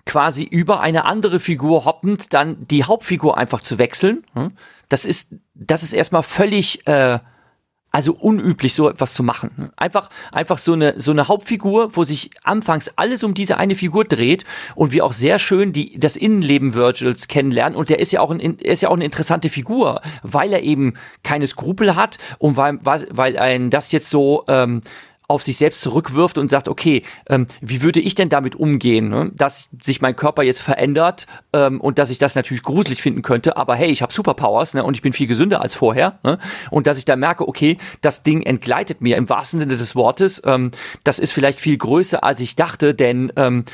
quasi über eine andere Figur hoppend dann die Hauptfigur einfach zu wechseln, hm? das ist, das ist erstmal völlig äh, also unüblich, so etwas zu machen. Einfach, einfach so eine, so eine Hauptfigur, wo sich anfangs alles um diese eine Figur dreht und wir auch sehr schön die, das Innenleben Virgils kennenlernen. Und der ist ja auch ein, er ist ja auch eine interessante Figur, weil er eben keine Skrupel hat und weil, weil ein das jetzt so, ähm, auf sich selbst zurückwirft und sagt, okay, ähm, wie würde ich denn damit umgehen, ne? dass sich mein Körper jetzt verändert ähm, und dass ich das natürlich gruselig finden könnte, aber hey, ich habe Superpowers ne? und ich bin viel gesünder als vorher ne? und dass ich da merke, okay, das Ding entgleitet mir im wahrsten Sinne des Wortes, ähm, das ist vielleicht viel größer, als ich dachte, denn ähm,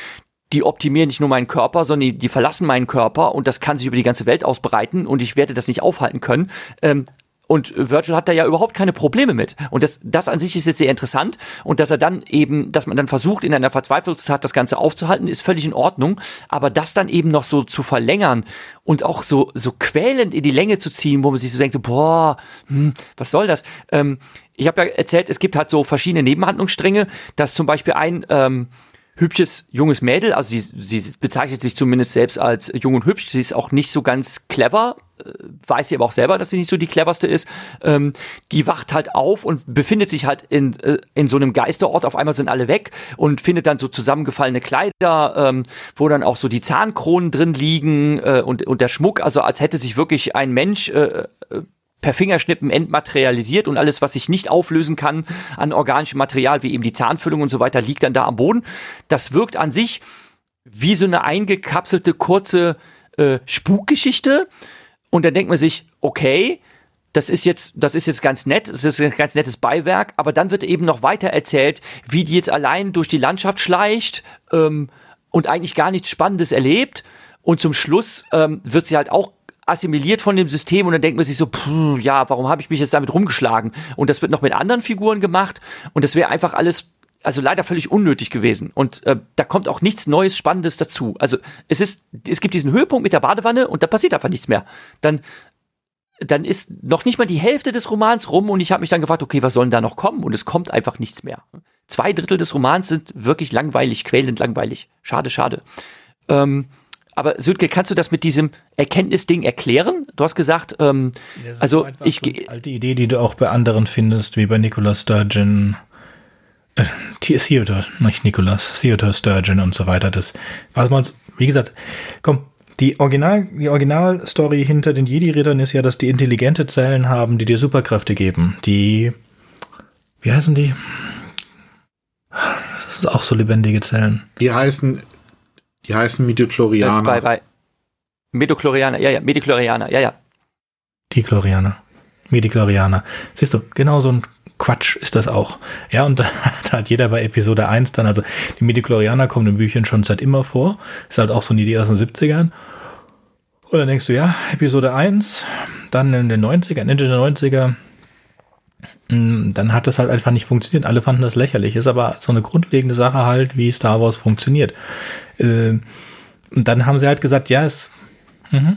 die optimieren nicht nur meinen Körper, sondern die, die, verlassen meinen Körper und das kann sich über die ganze Welt ausbreiten und ich werde das nicht aufhalten können. Ähm, und Virgil hat da ja überhaupt keine Probleme mit. Und das, das an sich ist jetzt sehr interessant. Und dass er dann eben, dass man dann versucht, in einer Verzweiflungstat das Ganze aufzuhalten, ist völlig in Ordnung. Aber das dann eben noch so zu verlängern und auch so, so quälend in die Länge zu ziehen, wo man sich so denkt, boah, hm, was soll das? Ähm, ich habe ja erzählt, es gibt halt so verschiedene Nebenhandlungsstränge, dass zum Beispiel ein, ähm, hübsches junges Mädel, also sie, sie bezeichnet sich zumindest selbst als jung und hübsch, sie ist auch nicht so ganz clever, weiß sie aber auch selber, dass sie nicht so die cleverste ist. Ähm, die wacht halt auf und befindet sich halt in, äh, in so einem Geisterort. Auf einmal sind alle weg und findet dann so zusammengefallene Kleider, ähm, wo dann auch so die Zahnkronen drin liegen äh, und, und der Schmuck, also als hätte sich wirklich ein Mensch äh, äh per Fingerschnippen entmaterialisiert und alles, was sich nicht auflösen kann an organischem Material, wie eben die Zahnfüllung und so weiter, liegt dann da am Boden. Das wirkt an sich wie so eine eingekapselte kurze äh, Spukgeschichte. Und dann denkt man sich, okay, das ist jetzt, das ist jetzt ganz nett, das ist ein ganz nettes Beiwerk, aber dann wird eben noch weiter erzählt, wie die jetzt allein durch die Landschaft schleicht ähm, und eigentlich gar nichts Spannendes erlebt. Und zum Schluss ähm, wird sie halt auch assimiliert von dem System und dann denkt man sich so, pff, ja, warum habe ich mich jetzt damit rumgeschlagen? Und das wird noch mit anderen Figuren gemacht und das wäre einfach alles also leider völlig unnötig gewesen. Und äh, da kommt auch nichts Neues, Spannendes dazu. Also es ist, es gibt diesen Höhepunkt mit der Badewanne und da passiert einfach nichts mehr. Dann, dann ist noch nicht mal die Hälfte des Romans rum und ich habe mich dann gefragt, okay, was soll denn da noch kommen? Und es kommt einfach nichts mehr. Zwei Drittel des Romans sind wirklich langweilig, quälend langweilig. Schade, schade. Ähm, aber Sönke, kannst du das mit diesem Erkenntnisding erklären? Du hast gesagt, ähm, also ich alte Idee, die du auch bei anderen findest, wie bei Nicolas Sturgeon, äh, Theodor, nicht Nicolas, Theodor Sturgeon und so weiter. Das, was man, wie gesagt, komm, die Original, die Originalstory hinter den Jedi-Rittern ist ja, dass die intelligente Zellen haben, die dir Superkräfte geben. Die, wie heißen die? Das sind auch so lebendige Zellen. Die heißen die heißen Midichlorianer. Bei, bei Medochlorianer, ja, ja, Medichlorianer, ja, ja. Die Chlorianer. Medichlorianer. Siehst du, genau so ein Quatsch ist das auch. Ja, und da, hat jeder bei Episode 1 dann, also die Medichlorianer kommen in Büchern schon seit immer vor. Ist halt auch so eine Idee aus den 70ern. Und dann denkst du, ja, Episode 1, dann in den 90ern, Ende der 90er, hm, dann hat das halt einfach nicht funktioniert. Alle fanden das lächerlich. Ist aber so eine grundlegende Sache halt, wie Star Wars funktioniert. Äh, und dann haben sie halt gesagt, ja, es, mh,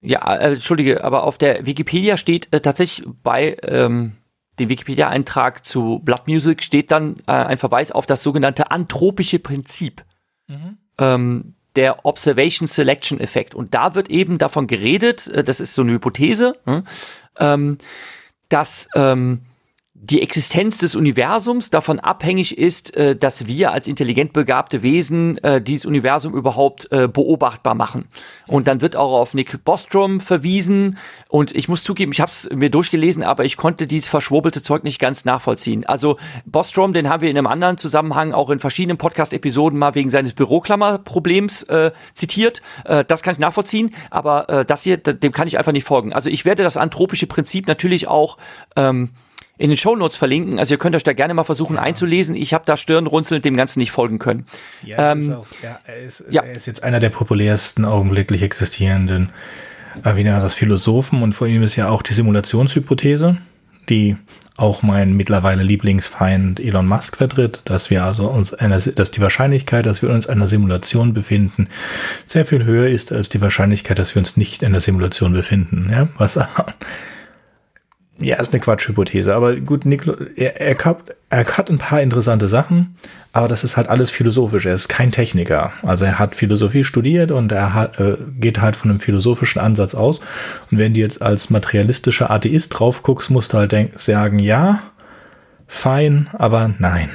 Ja, äh, entschuldige, aber auf der Wikipedia steht äh, tatsächlich bei ähm, dem Wikipedia-Eintrag zu Blood Music steht dann äh, ein Verweis auf das sogenannte anthropische Prinzip. Mhm. Ähm, der Observation Selection Effekt. Und da wird eben davon geredet, äh, das ist so eine Hypothese, hm, ähm, dass ähm, die Existenz des Universums davon abhängig ist, äh, dass wir als intelligent begabte Wesen äh, dieses Universum überhaupt äh, beobachtbar machen. Und dann wird auch auf Nick Bostrom verwiesen. Und ich muss zugeben, ich habe es mir durchgelesen, aber ich konnte dieses verschwurbelte Zeug nicht ganz nachvollziehen. Also Bostrom, den haben wir in einem anderen Zusammenhang auch in verschiedenen Podcast-Episoden mal wegen seines Büroklammerproblems äh, zitiert. Äh, das kann ich nachvollziehen, aber äh, das hier, dem kann ich einfach nicht folgen. Also ich werde das anthropische Prinzip natürlich auch ähm, in den Shownotes verlinken. Also ihr könnt euch da gerne mal versuchen ja. einzulesen. Ich habe da Stirnrunzelnd dem Ganzen nicht folgen können. Ja, ähm, ist auch, ja, er, ist, ja. er ist jetzt einer der populärsten augenblicklich existierenden, äh, wie nennt das, Philosophen und vor ihm ist ja auch die Simulationshypothese, die auch mein mittlerweile Lieblingsfeind Elon Musk vertritt, dass wir also uns einer, dass die Wahrscheinlichkeit, dass wir uns in einer Simulation befinden, sehr viel höher ist als die Wahrscheinlichkeit, dass wir uns nicht in einer Simulation befinden. Ja, was ja, ist eine Quatschhypothese, aber gut, Niklo, er, er, hat, er hat ein paar interessante Sachen, aber das ist halt alles philosophisch. Er ist kein Techniker. Also er hat Philosophie studiert und er hat, äh, geht halt von einem philosophischen Ansatz aus. Und wenn du jetzt als materialistischer Atheist drauf guckst, musst du halt denk, sagen, ja, fein, aber nein.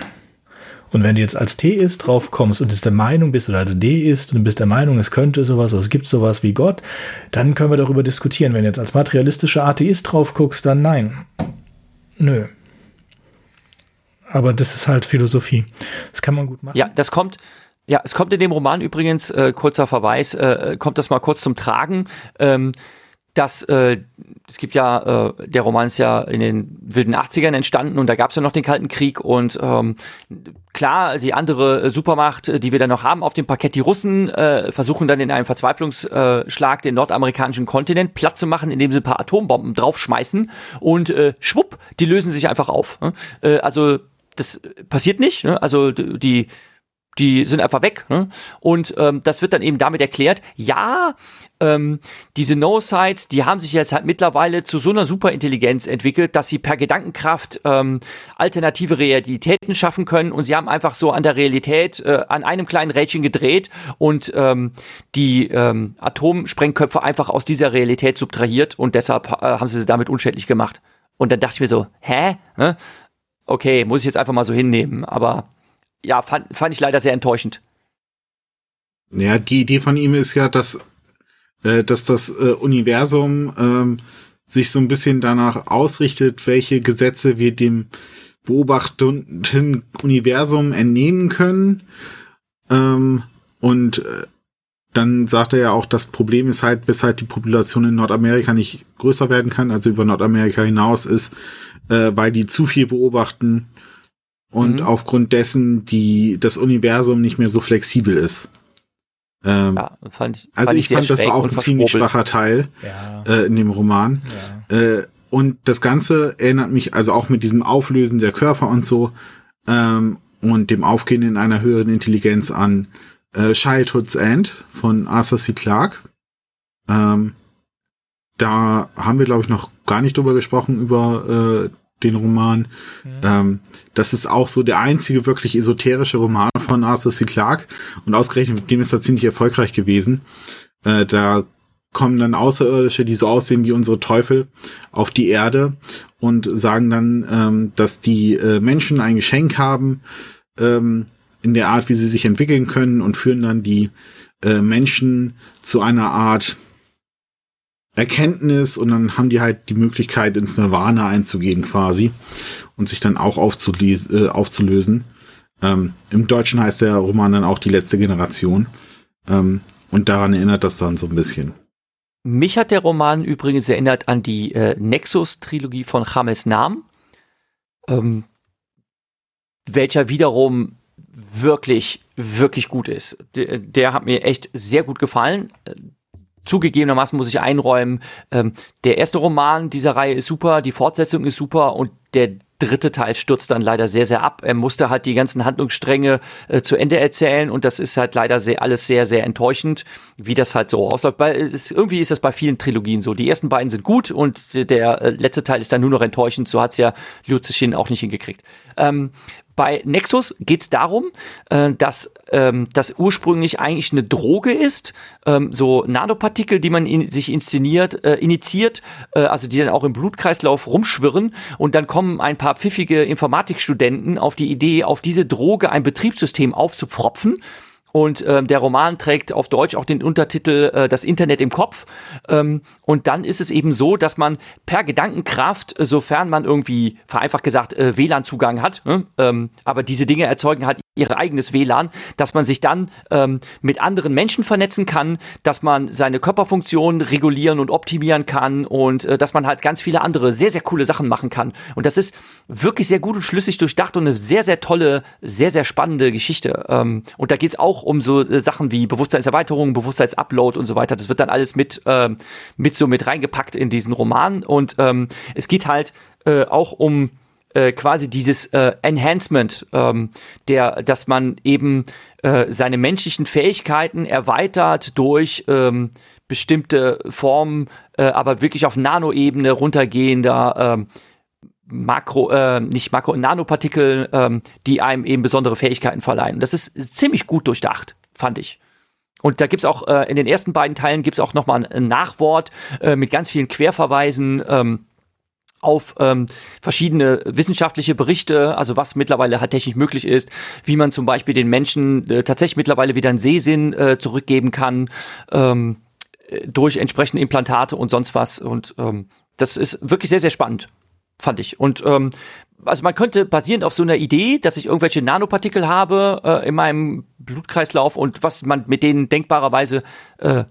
Und wenn du jetzt als Theist drauf kommst und es der Meinung bist oder als Deist und du bist der Meinung, es könnte sowas oder es gibt sowas wie Gott, dann können wir darüber diskutieren. Wenn du jetzt als materialistischer Atheist drauf guckst, dann nein. Nö. Aber das ist halt Philosophie. Das kann man gut machen. Ja, das kommt, ja, es kommt in dem Roman übrigens, äh, kurzer Verweis, äh, kommt das mal kurz zum Tragen. Ähm, dass äh, es gibt ja, äh, der Roman ist ja in den wilden 80ern entstanden und da gab es ja noch den Kalten Krieg und ähm, klar, die andere Supermacht, die wir dann noch haben auf dem Parkett, die Russen, äh, versuchen dann in einem Verzweiflungsschlag den nordamerikanischen Kontinent platt zu machen, indem sie ein paar Atombomben draufschmeißen und äh, schwupp, die lösen sich einfach auf. Ne? Äh, also das passiert nicht. Ne? Also die die sind einfach weg. Ne? Und ähm, das wird dann eben damit erklärt, ja, ähm, diese No-Sites, die haben sich jetzt halt mittlerweile zu so einer Superintelligenz entwickelt, dass sie per Gedankenkraft ähm, alternative Realitäten schaffen können und sie haben einfach so an der Realität äh, an einem kleinen Rädchen gedreht und ähm, die ähm, Atomsprengköpfe einfach aus dieser Realität subtrahiert und deshalb äh, haben sie sie damit unschädlich gemacht. Und dann dachte ich mir so, hä? Ne? Okay, muss ich jetzt einfach mal so hinnehmen, aber ja, fand, fand ich leider sehr enttäuschend. Ja, die Idee von ihm ist ja, dass, äh, dass das äh, Universum ähm, sich so ein bisschen danach ausrichtet, welche Gesetze wir dem beobachtenden Universum entnehmen können. Ähm, und äh, dann sagt er ja auch, das Problem ist halt, weshalb die Population in Nordamerika nicht größer werden kann, also über Nordamerika hinaus ist, äh, weil die zu viel beobachten und mhm. aufgrund dessen die das Universum nicht mehr so flexibel ist. Ähm, ja, fand ich, also fand ich, ich fand, das war auch ein ziemlich schwacher Teil ja. äh, in dem Roman. Ja. Äh, und das Ganze erinnert mich also auch mit diesem Auflösen der Körper und so ähm, und dem Aufgehen in einer höheren Intelligenz an äh, Childhood's End von Arthur C. Clarke. Ähm, da haben wir, glaube ich, noch gar nicht drüber gesprochen, über äh, den Roman. Mhm. Ähm, das ist auch so der einzige wirklich esoterische Roman von Arthur C. Clarke und ausgerechnet mit dem ist er ziemlich erfolgreich gewesen. Äh, da kommen dann Außerirdische, die so aussehen wie unsere Teufel, auf die Erde und sagen dann, ähm, dass die äh, Menschen ein Geschenk haben ähm, in der Art, wie sie sich entwickeln können und führen dann die äh, Menschen zu einer Art Erkenntnis und dann haben die halt die Möglichkeit, ins Nirvana einzugehen quasi und sich dann auch äh, aufzulösen. Ähm, Im Deutschen heißt der Roman dann auch die letzte Generation. Ähm, und daran erinnert das dann so ein bisschen. Mich hat der Roman übrigens erinnert an die äh, Nexus-Trilogie von James Nam, ähm, welcher wiederum wirklich, wirklich gut ist. Der, der hat mir echt sehr gut gefallen zugegebenermaßen muss ich einräumen, ähm, der erste Roman dieser Reihe ist super, die Fortsetzung ist super und der dritte Teil stürzt dann leider sehr, sehr ab. Er musste halt die ganzen Handlungsstränge äh, zu Ende erzählen und das ist halt leider sehr, alles sehr, sehr enttäuschend, wie das halt so ausläuft. Weil es, irgendwie ist das bei vielen Trilogien so. Die ersten beiden sind gut und der äh, letzte Teil ist dann nur noch enttäuschend. So hat's ja Liu Zixin auch nicht hingekriegt. Ähm, bei Nexus geht es darum, äh, dass ähm, das ursprünglich eigentlich eine Droge ist, ähm, so Nanopartikel, die man in, sich inszeniert, äh, initiiert, äh, also die dann auch im Blutkreislauf rumschwirren. Und dann kommen ein paar pfiffige Informatikstudenten auf die Idee, auf diese Droge ein Betriebssystem aufzupfropfen und ähm, der Roman trägt auf Deutsch auch den Untertitel äh, Das Internet im Kopf. Ähm, und dann ist es eben so, dass man per Gedankenkraft, äh, sofern man irgendwie vereinfacht gesagt äh, WLAN-Zugang hat, ne? ähm, aber diese Dinge erzeugen halt ihr eigenes WLAN, dass man sich dann ähm, mit anderen Menschen vernetzen kann, dass man seine Körperfunktionen regulieren und optimieren kann und äh, dass man halt ganz viele andere sehr, sehr coole Sachen machen kann. Und das ist wirklich sehr gut und schlüssig durchdacht und eine sehr, sehr tolle, sehr, sehr spannende Geschichte. Ähm, und da geht's auch um so äh, Sachen wie Bewusstseinserweiterung, Bewusstseinsupload und so weiter. Das wird dann alles mit, äh, mit so mit reingepackt in diesen Roman. Und ähm, es geht halt äh, auch um äh, quasi dieses äh, Enhancement, ähm, der, dass man eben äh, seine menschlichen Fähigkeiten erweitert durch ähm, bestimmte Formen, äh, aber wirklich auf Nanoebene runtergehender ähm, Makro, äh, nicht Makro, Nanopartikel, ähm, die einem eben besondere Fähigkeiten verleihen. Das ist ziemlich gut durchdacht, fand ich. Und da gibt's auch äh, in den ersten beiden Teilen gibt's auch nochmal ein Nachwort äh, mit ganz vielen Querverweisen. Ähm, auf ähm, verschiedene wissenschaftliche Berichte, also was mittlerweile halt technisch möglich ist, wie man zum Beispiel den Menschen äh, tatsächlich mittlerweile wieder einen Sehsinn äh, zurückgeben kann ähm, äh, durch entsprechende Implantate und sonst was. Und ähm, das ist wirklich sehr, sehr spannend, fand ich. Und ähm, also man könnte basierend auf so einer Idee, dass ich irgendwelche Nanopartikel habe äh, in meinem Blutkreislauf und was man mit denen denkbarerweise äh,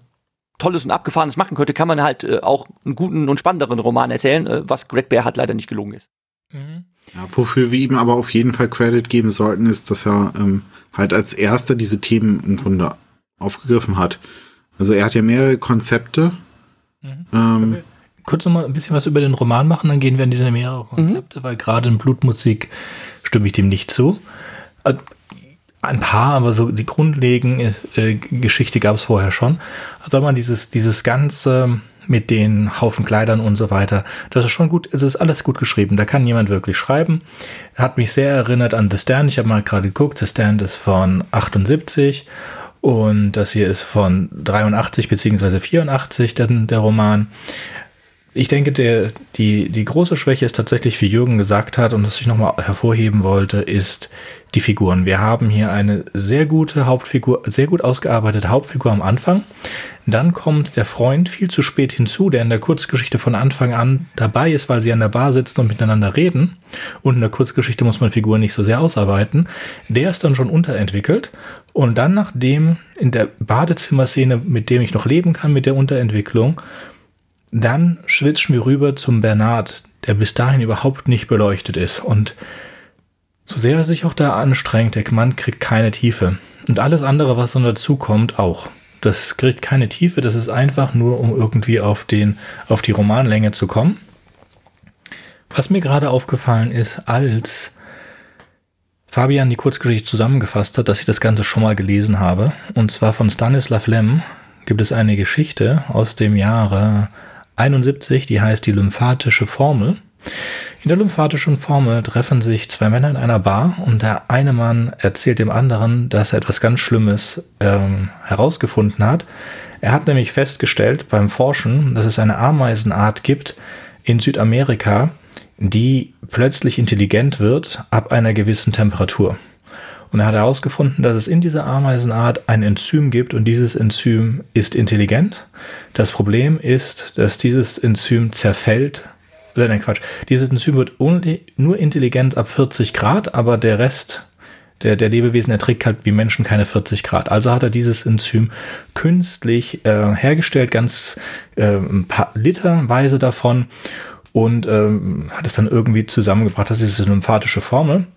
Tolles und Abgefahrenes machen könnte, kann man halt äh, auch einen guten und spannenderen Roman erzählen, äh, was Greg Bear hat leider nicht gelungen ist. Mhm. Ja, wofür wir ihm aber auf jeden Fall Credit geben sollten, ist, dass er ähm, halt als erster diese Themen im Grunde aufgegriffen hat. Also er hat ja mehrere Konzepte. Mhm. Ähm, kurz noch mal ein bisschen was über den Roman machen, dann gehen wir in diese mehrere Konzepte, mhm. weil gerade in Blutmusik stimme ich dem nicht zu. Ein paar, aber so die grundlegende äh, Geschichte gab es vorher schon. Also man dieses, dieses ganze mit den Haufen Kleidern und so weiter, das ist schon gut, es ist alles gut geschrieben. Da kann jemand wirklich schreiben. Hat mich sehr erinnert an The Stand. Ich habe mal gerade geguckt, The Stand ist von 78 und das hier ist von 83 beziehungsweise 84, dann der Roman. Ich denke, der, die, die große Schwäche ist tatsächlich, wie Jürgen gesagt hat und was ich nochmal hervorheben wollte, ist die Figuren. Wir haben hier eine sehr gute Hauptfigur, sehr gut ausgearbeitete Hauptfigur am Anfang. Dann kommt der Freund viel zu spät hinzu, der in der Kurzgeschichte von Anfang an dabei ist, weil sie an der Bar sitzen und miteinander reden. Und in der Kurzgeschichte muss man Figuren nicht so sehr ausarbeiten. Der ist dann schon unterentwickelt. Und dann, nachdem in der Badezimmerszene, mit dem ich noch leben kann, mit der Unterentwicklung, dann schwitzen wir rüber zum Bernard, der bis dahin überhaupt nicht beleuchtet ist. Und so sehr er sich auch da anstrengt, der Mann kriegt keine Tiefe. Und alles andere, was dann dazu kommt, auch. Das kriegt keine Tiefe, das ist einfach nur, um irgendwie auf, den, auf die Romanlänge zu kommen. Was mir gerade aufgefallen ist, als Fabian die Kurzgeschichte zusammengefasst hat, dass ich das Ganze schon mal gelesen habe. Und zwar von Stanislav Lem gibt es eine Geschichte aus dem Jahre 71, die heißt die lymphatische Formel. In der lymphatischen Formel treffen sich zwei Männer in einer Bar und der eine Mann erzählt dem anderen, dass er etwas ganz Schlimmes ähm, herausgefunden hat. Er hat nämlich festgestellt beim Forschen, dass es eine Ameisenart gibt in Südamerika, die plötzlich intelligent wird ab einer gewissen Temperatur. Und er hat herausgefunden, dass es in dieser Ameisenart ein Enzym gibt und dieses Enzym ist intelligent. Das Problem ist, dass dieses Enzym zerfällt. Oder nein, Quatsch. Dieses Enzym wird nur intelligent ab 40 Grad, aber der Rest der, der Lebewesen erträgt halt wie Menschen keine 40 Grad. Also hat er dieses Enzym künstlich äh, hergestellt, ganz äh, ein paar Literweise davon und ähm, hat es dann irgendwie zusammengebracht. Das ist eine lymphatische Formel.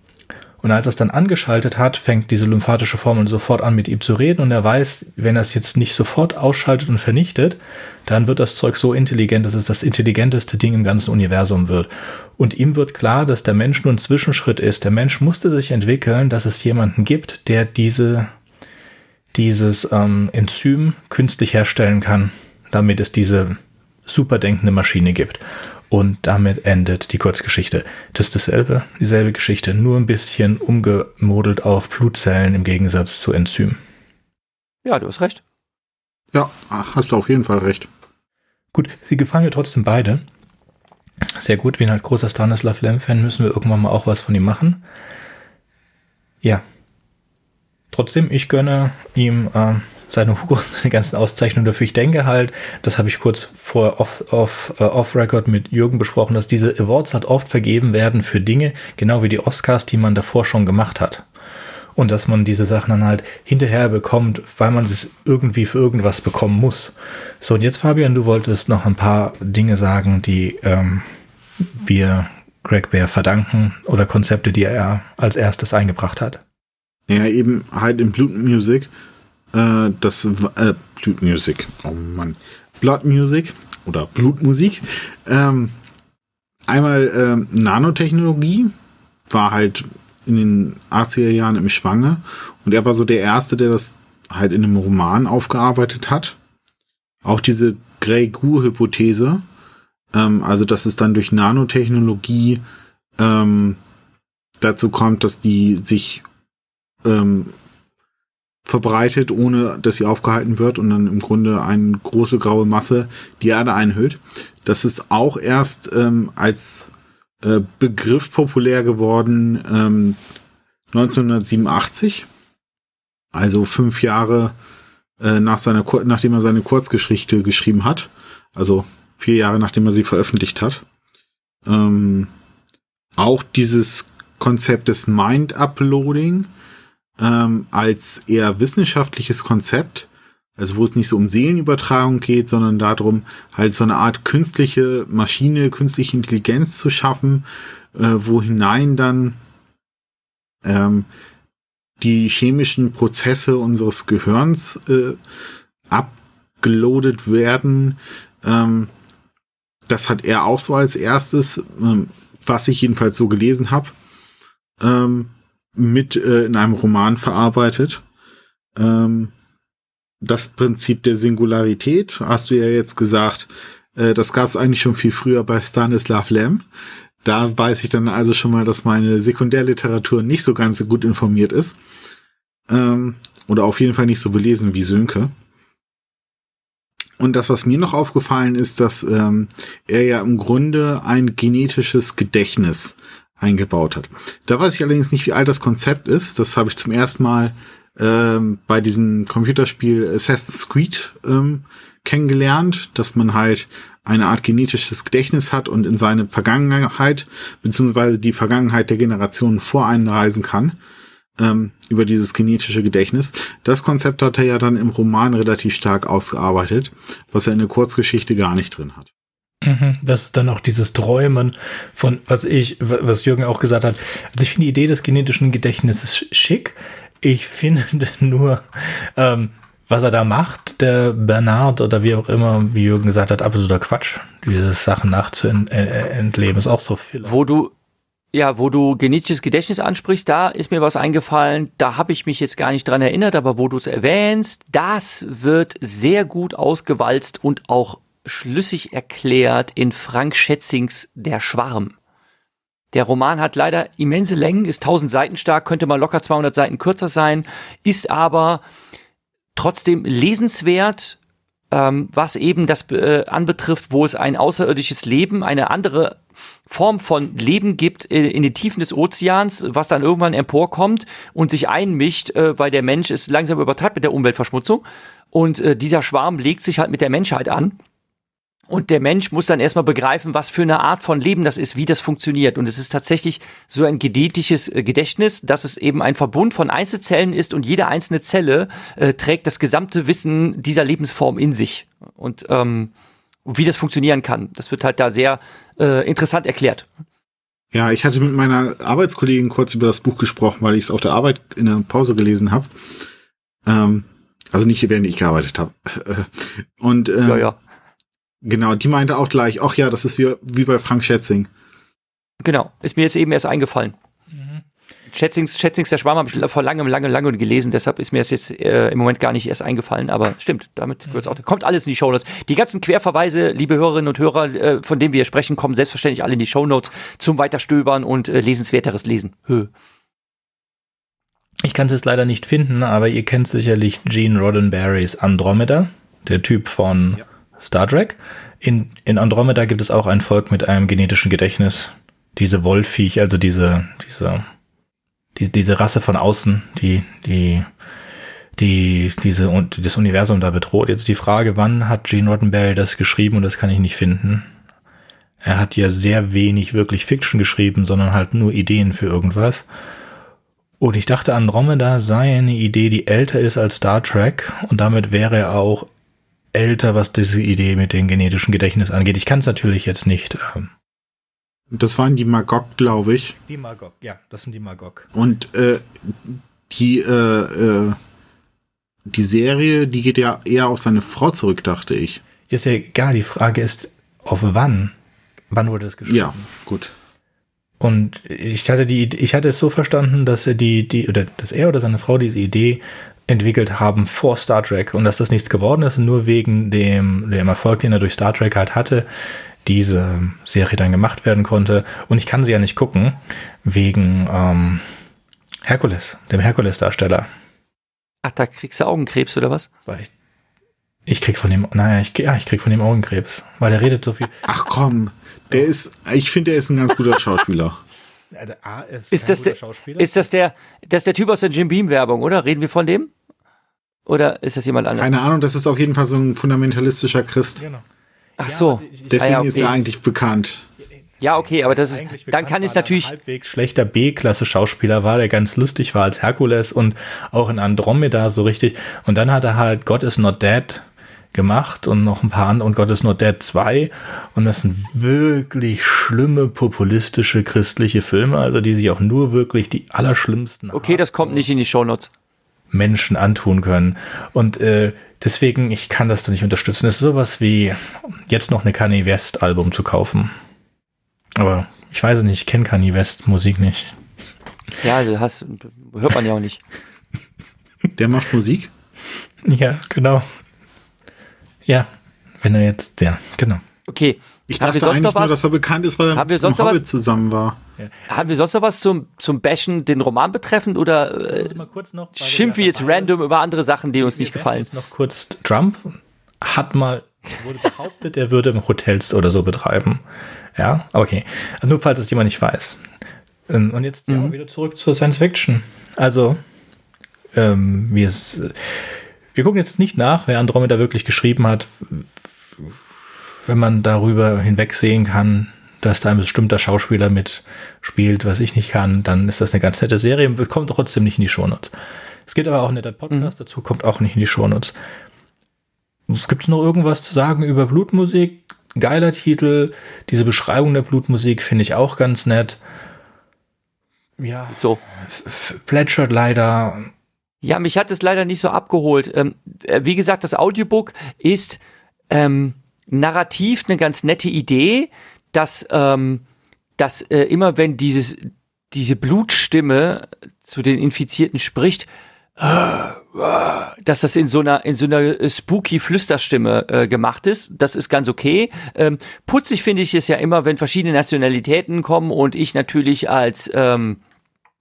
Und als er es dann angeschaltet hat, fängt diese lymphatische Formel sofort an, mit ihm zu reden. Und er weiß, wenn er es jetzt nicht sofort ausschaltet und vernichtet, dann wird das Zeug so intelligent, dass es das intelligenteste Ding im ganzen Universum wird. Und ihm wird klar, dass der Mensch nur ein Zwischenschritt ist. Der Mensch musste sich entwickeln, dass es jemanden gibt, der diese, dieses ähm, Enzym künstlich herstellen kann, damit es diese superdenkende Maschine gibt. Und damit endet die Kurzgeschichte. Das ist dasselbe, dieselbe Geschichte, nur ein bisschen umgemodelt auf Blutzellen im Gegensatz zu Enzym. Ja, du hast recht. Ja, hast du auf jeden Fall recht. Gut, sie gefallen mir trotzdem beide. Sehr gut, bin halt großer Stanislav Lem-Fan, müssen wir irgendwann mal auch was von ihm machen. Ja. Trotzdem, ich gönne ihm äh, seine Hugo, seine ganzen Auszeichnungen dafür. Ich denke halt, das habe ich kurz vor off, off, uh, off Record mit Jürgen besprochen, dass diese Awards halt oft vergeben werden für Dinge, genau wie die Oscars, die man davor schon gemacht hat. Und dass man diese Sachen dann halt hinterher bekommt, weil man es irgendwie für irgendwas bekommen muss. So, und jetzt Fabian, du wolltest noch ein paar Dinge sagen, die ähm, wir Greg Bear verdanken oder Konzepte, die er als erstes eingebracht hat. Ja, eben halt in Blood Music äh, das äh, Blood Music, oh Mann, Blood Music oder Blutmusik. Ähm, einmal ähm, Nanotechnologie. War halt in den 80er Jahren im Schwange. Und er war so der Erste, der das halt in einem Roman aufgearbeitet hat. Auch diese Grey-Goo-Hypothese, ähm, also dass es dann durch Nanotechnologie ähm, dazu kommt, dass die sich ähm, verbreitet, ohne dass sie aufgehalten wird und dann im Grunde eine große graue Masse die Erde einhüllt. Das ist auch erst ähm, als äh, Begriff populär geworden ähm, 1987, also fünf Jahre äh, nach seiner, nachdem er seine Kurzgeschichte geschrieben hat, also vier Jahre nachdem er sie veröffentlicht hat. Ähm, auch dieses Konzept des Mind-Uploading ähm, als eher wissenschaftliches Konzept, also wo es nicht so um Seelenübertragung geht, sondern darum, halt so eine Art künstliche Maschine, künstliche Intelligenz zu schaffen, äh, wo hinein dann ähm, die chemischen Prozesse unseres Gehirns äh, abgeloadet werden. Ähm, das hat er auch so als erstes, ähm, was ich jedenfalls so gelesen habe. Ähm, mit äh, in einem Roman verarbeitet. Ähm, das Prinzip der Singularität, hast du ja jetzt gesagt, äh, das gab es eigentlich schon viel früher bei Stanislav Lem. Da weiß ich dann also schon mal, dass meine Sekundärliteratur nicht so ganz so gut informiert ist. Ähm, oder auf jeden Fall nicht so belesen wie Sönke. Und das, was mir noch aufgefallen ist, dass ähm, er ja im Grunde ein genetisches Gedächtnis eingebaut hat. Da weiß ich allerdings nicht, wie alt das Konzept ist. Das habe ich zum ersten Mal ähm, bei diesem Computerspiel Assassin's Creed ähm, kennengelernt, dass man halt eine Art genetisches Gedächtnis hat und in seine Vergangenheit beziehungsweise die Vergangenheit der Generationen vor einen reisen kann ähm, über dieses genetische Gedächtnis. Das Konzept hat er ja dann im Roman relativ stark ausgearbeitet, was er in der Kurzgeschichte gar nicht drin hat. Mhm, das ist dann auch dieses Träumen von, was ich, was Jürgen auch gesagt hat. Also ich finde die Idee des genetischen Gedächtnisses schick. Ich finde nur, ähm, was er da macht, der Bernard oder wie auch immer, wie Jürgen gesagt hat, absoluter Quatsch. Diese Sachen nachzuentleben ist auch so viel. Wo du, ja, wo du genetisches Gedächtnis ansprichst, da ist mir was eingefallen, da habe ich mich jetzt gar nicht dran erinnert, aber wo du es erwähnst, das wird sehr gut ausgewalzt und auch schlüssig erklärt in Frank Schätzings Der Schwarm. Der Roman hat leider immense Längen, ist 1000 Seiten stark, könnte mal locker 200 Seiten kürzer sein, ist aber trotzdem lesenswert, ähm, was eben das äh, anbetrifft, wo es ein außerirdisches Leben, eine andere Form von Leben gibt äh, in den Tiefen des Ozeans, was dann irgendwann emporkommt und sich einmischt, äh, weil der Mensch es langsam übertreibt mit der Umweltverschmutzung. Und äh, dieser Schwarm legt sich halt mit der Menschheit an und der Mensch muss dann erstmal begreifen, was für eine Art von Leben das ist, wie das funktioniert. Und es ist tatsächlich so ein genetisches äh, Gedächtnis, dass es eben ein Verbund von Einzelzellen ist und jede einzelne Zelle äh, trägt das gesamte Wissen dieser Lebensform in sich. Und ähm, wie das funktionieren kann, das wird halt da sehr äh, interessant erklärt. Ja, ich hatte mit meiner Arbeitskollegin kurz über das Buch gesprochen, weil ich es auf der Arbeit in der Pause gelesen habe. Ähm, also nicht, während ich gearbeitet habe. Und äh, Ja, ja. Genau, die meinte auch gleich, ach ja, das ist wie, wie bei Frank Schätzing. Genau. Ist mir jetzt eben erst eingefallen. Schätzings, Schätzings der Schwarm habe ich vor langem, lange, lange gelesen, deshalb ist mir das jetzt äh, im Moment gar nicht erst eingefallen, aber stimmt, damit gehört's auch. Kommt alles in die Shownotes. Die ganzen Querverweise, liebe Hörerinnen und Hörer, äh, von denen wir hier sprechen, kommen selbstverständlich alle in die Shownotes zum Weiterstöbern und äh, lesenswerteres Lesen. Hö. Ich kann es jetzt leider nicht finden, aber ihr kennt sicherlich Gene Roddenberrys Andromeda, der Typ von Star Trek. In, in Andromeda gibt es auch ein Volk mit einem genetischen Gedächtnis. Diese Wollviech, also diese, diese, die, diese Rasse von außen, die, die, die, diese, und das Universum da bedroht. Jetzt die Frage, wann hat Gene Roddenberry das geschrieben und das kann ich nicht finden. Er hat ja sehr wenig wirklich Fiction geschrieben, sondern halt nur Ideen für irgendwas. Und ich dachte, Andromeda sei eine Idee, die älter ist als Star Trek und damit wäre er auch älter, was diese Idee mit dem genetischen Gedächtnis angeht. Ich kann es natürlich jetzt nicht. Ähm Das waren die Magog, glaube ich. die Magog, ja, das sind die Magog. Und äh, die, äh, äh, die Serie, die geht ja eher auf seine Frau zurück, dachte ich. Ist ja egal, die Frage ist, auf wann? Wann wurde das geschrieben? Ja, gut. Und ich hatte die, ich hatte es so verstanden, dass er die, die, oder dass er oder seine Frau diese Idee entwickelt haben vor Star Trek und dass das nichts geworden ist, nur wegen dem, dem Erfolg, den er durch Star Trek halt hatte, diese Serie dann gemacht werden konnte. Und ich kann sie ja nicht gucken, wegen ähm, Herkules, dem Herkules-Darsteller. Ach, da kriegst du Augenkrebs oder was? Weil ich, ich krieg von dem, naja, ich, ja, ich krieg von dem Augenkrebs, weil er redet so viel. Ach komm, der ist, ich finde, der ist ein ganz guter Schauspieler. Also, A, ist, Ist das, guter der, Schauspieler. ist das der, das ist der Typ aus der Jim Beam Werbung, oder? Reden wir von dem? Oder ist das jemand anderes? Keine Ahnung, das ist auf jeden Fall so ein fundamentalistischer Christ. genau. Ach Ja, so. Deswegen Ah ja, ist okay. er eigentlich bekannt. Ja, okay, aber das ist, eigentlich dann kann es natürlich, ein halbwegs schlechter B-Klasse-Schauspieler war, der ganz lustig war als Herkules und auch in Andromeda so richtig. Und dann hat er halt God is Not Dead gemacht und noch ein paar andere und God is Not Dead 2 und das sind wirklich schlimme populistische christliche Filme, also die sich auch nur wirklich die allerschlimmsten okay, das kommt nicht in die Shownotes. Menschen antun können. Und äh, deswegen, ich kann das da nicht unterstützen. Es ist sowas wie jetzt noch eine Kanye West Album zu kaufen. Aber ich weiß es nicht, ich kenne Kanye West Musik nicht. Ja, du hast, hört man ja auch nicht. Der macht Musik. Ja, genau. Ja, wenn er jetzt, ja, genau. Okay. Ich haben wir dachte eigentlich nur, was? dass er bekannt ist, weil er Haben wir mit dem Hobbit was? zusammen war. Haben wir sonst noch was zum, zum Bashen, den Roman betreffend oder äh, noch, schimpfen wir jetzt random über andere Sachen, die uns nicht gefallen? Jetzt noch kurz, Trump hat mal, wurde behauptet, er würde Hotels oder so betreiben. Ja, okay. Nur falls es jemand nicht weiß. Ähm, Und jetzt ja, wieder zurück zur Science Fiction. Also, ähm, es, wir gucken jetzt nicht nach, wer Andromeda wirklich geschrieben hat. Wenn man darüber hinwegsehen kann, dass da ein bestimmter Schauspieler mitspielt, was ich nicht kann, dann ist das eine ganz nette Serie, kommt trotzdem nicht in die Shownotes. Es gibt aber auch netter Podcast dazu, kommt auch nicht in die Shownotes. Es gibt noch irgendwas zu sagen über Blutmusik? Geiler Titel. Diese Beschreibung der Blutmusik finde ich auch ganz nett. Ja, So. plätschert leider. Ja, mich hat es leider nicht so abgeholt. Ähm, äh, wie gesagt, das Audiobook ist ähm, narrativ eine ganz nette Idee, dass, ähm, dass äh, immer wenn dieses, diese Blutstimme zu den Infizierten spricht, dass das in so einer in so einer äh, spooky Flüsterstimme äh, gemacht ist. Das ist ganz okay. Ähm, putzig finde ich es ja immer, wenn verschiedene Nationalitäten kommen und ich natürlich als ähm,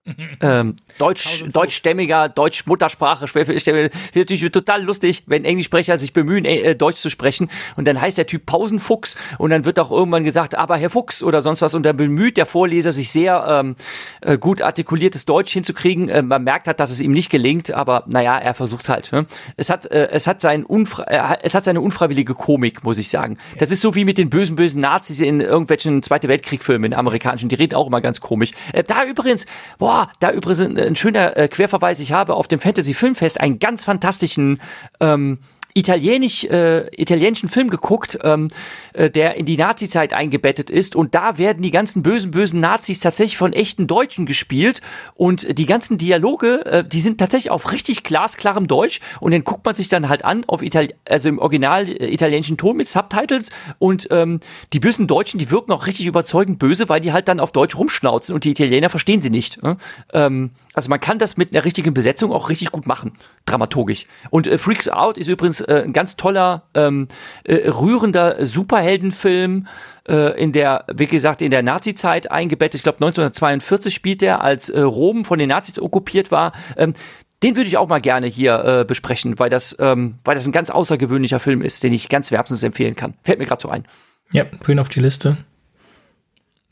ähm, Deutsch, deutschstämmiger, Deutsch-Muttersprache, finde natürlich total lustig, wenn Englischsprecher sich bemühen, äh, Deutsch zu sprechen und dann heißt der Typ Pausenfuchs und dann wird auch irgendwann gesagt, aber Herr Fuchs oder sonst was und dann bemüht der Vorleser sich sehr ähm, äh, gut artikuliertes Deutsch hinzukriegen. Äh, man merkt halt, dass es ihm nicht gelingt, aber naja, er versucht halt. Ne? Es hat, äh, es hat sein unfre äh, es hat seine unfreiwillige Komik, muss ich sagen. Das ist so wie mit den bösen, bösen Nazis in irgendwelchen Zweite Weltkrieg-Filmen, in amerikanischen, die reden auch immer ganz komisch. Äh, da übrigens, boah, da übrigens ein, ein schöner äh, Querverweis, ich habe auf dem Fantasy Filmfest einen ganz fantastischen ähm, italienisch, äh, italienischen Film geguckt, ähm, äh, der in die Nazi-Zeit eingebettet ist und da werden die ganzen bösen, bösen Nazis tatsächlich von echten Deutschen gespielt und die ganzen Dialoge, äh, die sind tatsächlich auf richtig glasklarem Deutsch und den guckt man sich dann halt an auf Itali also im original äh, italienischen Ton mit Subtitles und ähm, die bösen Deutschen, die wirken auch richtig überzeugend böse, weil die halt dann auf Deutsch rumschnauzen und die Italiener verstehen sie nicht. Ne? Ähm, also man kann das mit einer richtigen Besetzung auch richtig gut machen, dramaturgisch. Und äh, Freaks Out ist übrigens äh, ein ganz toller, ähm, äh, rührender Superheldenfilm, äh, in der, wie gesagt, in der Nazi-Zeit eingebettet. Ich glaube 1942 spielt er, als äh, Rom von den Nazis okkupiert war. Ähm, den würde ich auch mal gerne hier äh, besprechen, weil das, ähm, weil das ein ganz außergewöhnlicher Film ist, den ich ganz wärmstens empfehlen kann. Fällt mir gerade so ein. Ja, tun auf die Liste.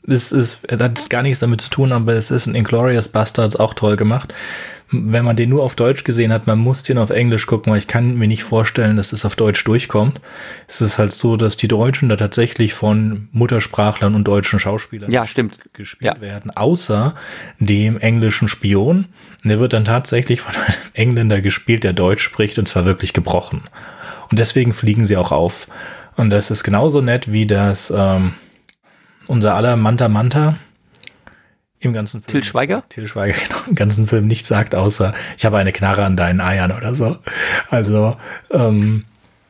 Es ist, das hat gar nichts damit zu tun, aber es ist ein Inglorious Bastards auch toll gemacht. Wenn man den nur auf Deutsch gesehen hat, man muss den auf Englisch gucken, weil ich kann mir nicht vorstellen, dass das auf Deutsch durchkommt. Es ist halt so, dass die Deutschen da tatsächlich von Muttersprachlern und deutschen Schauspielern ja, stimmt. gespielt Ja. werden, außer dem englischen Spion. Der wird dann tatsächlich von einem Engländer gespielt, der Deutsch spricht und zwar wirklich gebrochen. Und deswegen fliegen sie auch auf. Und das ist genauso nett wie das ähm, unser aller Manta Manta im ganzen Film. Til Schweiger? Til Schweiger, genau, im ganzen Film nicht sagt, außer ich habe eine Knarre an deinen Eiern oder so. Also, ähm,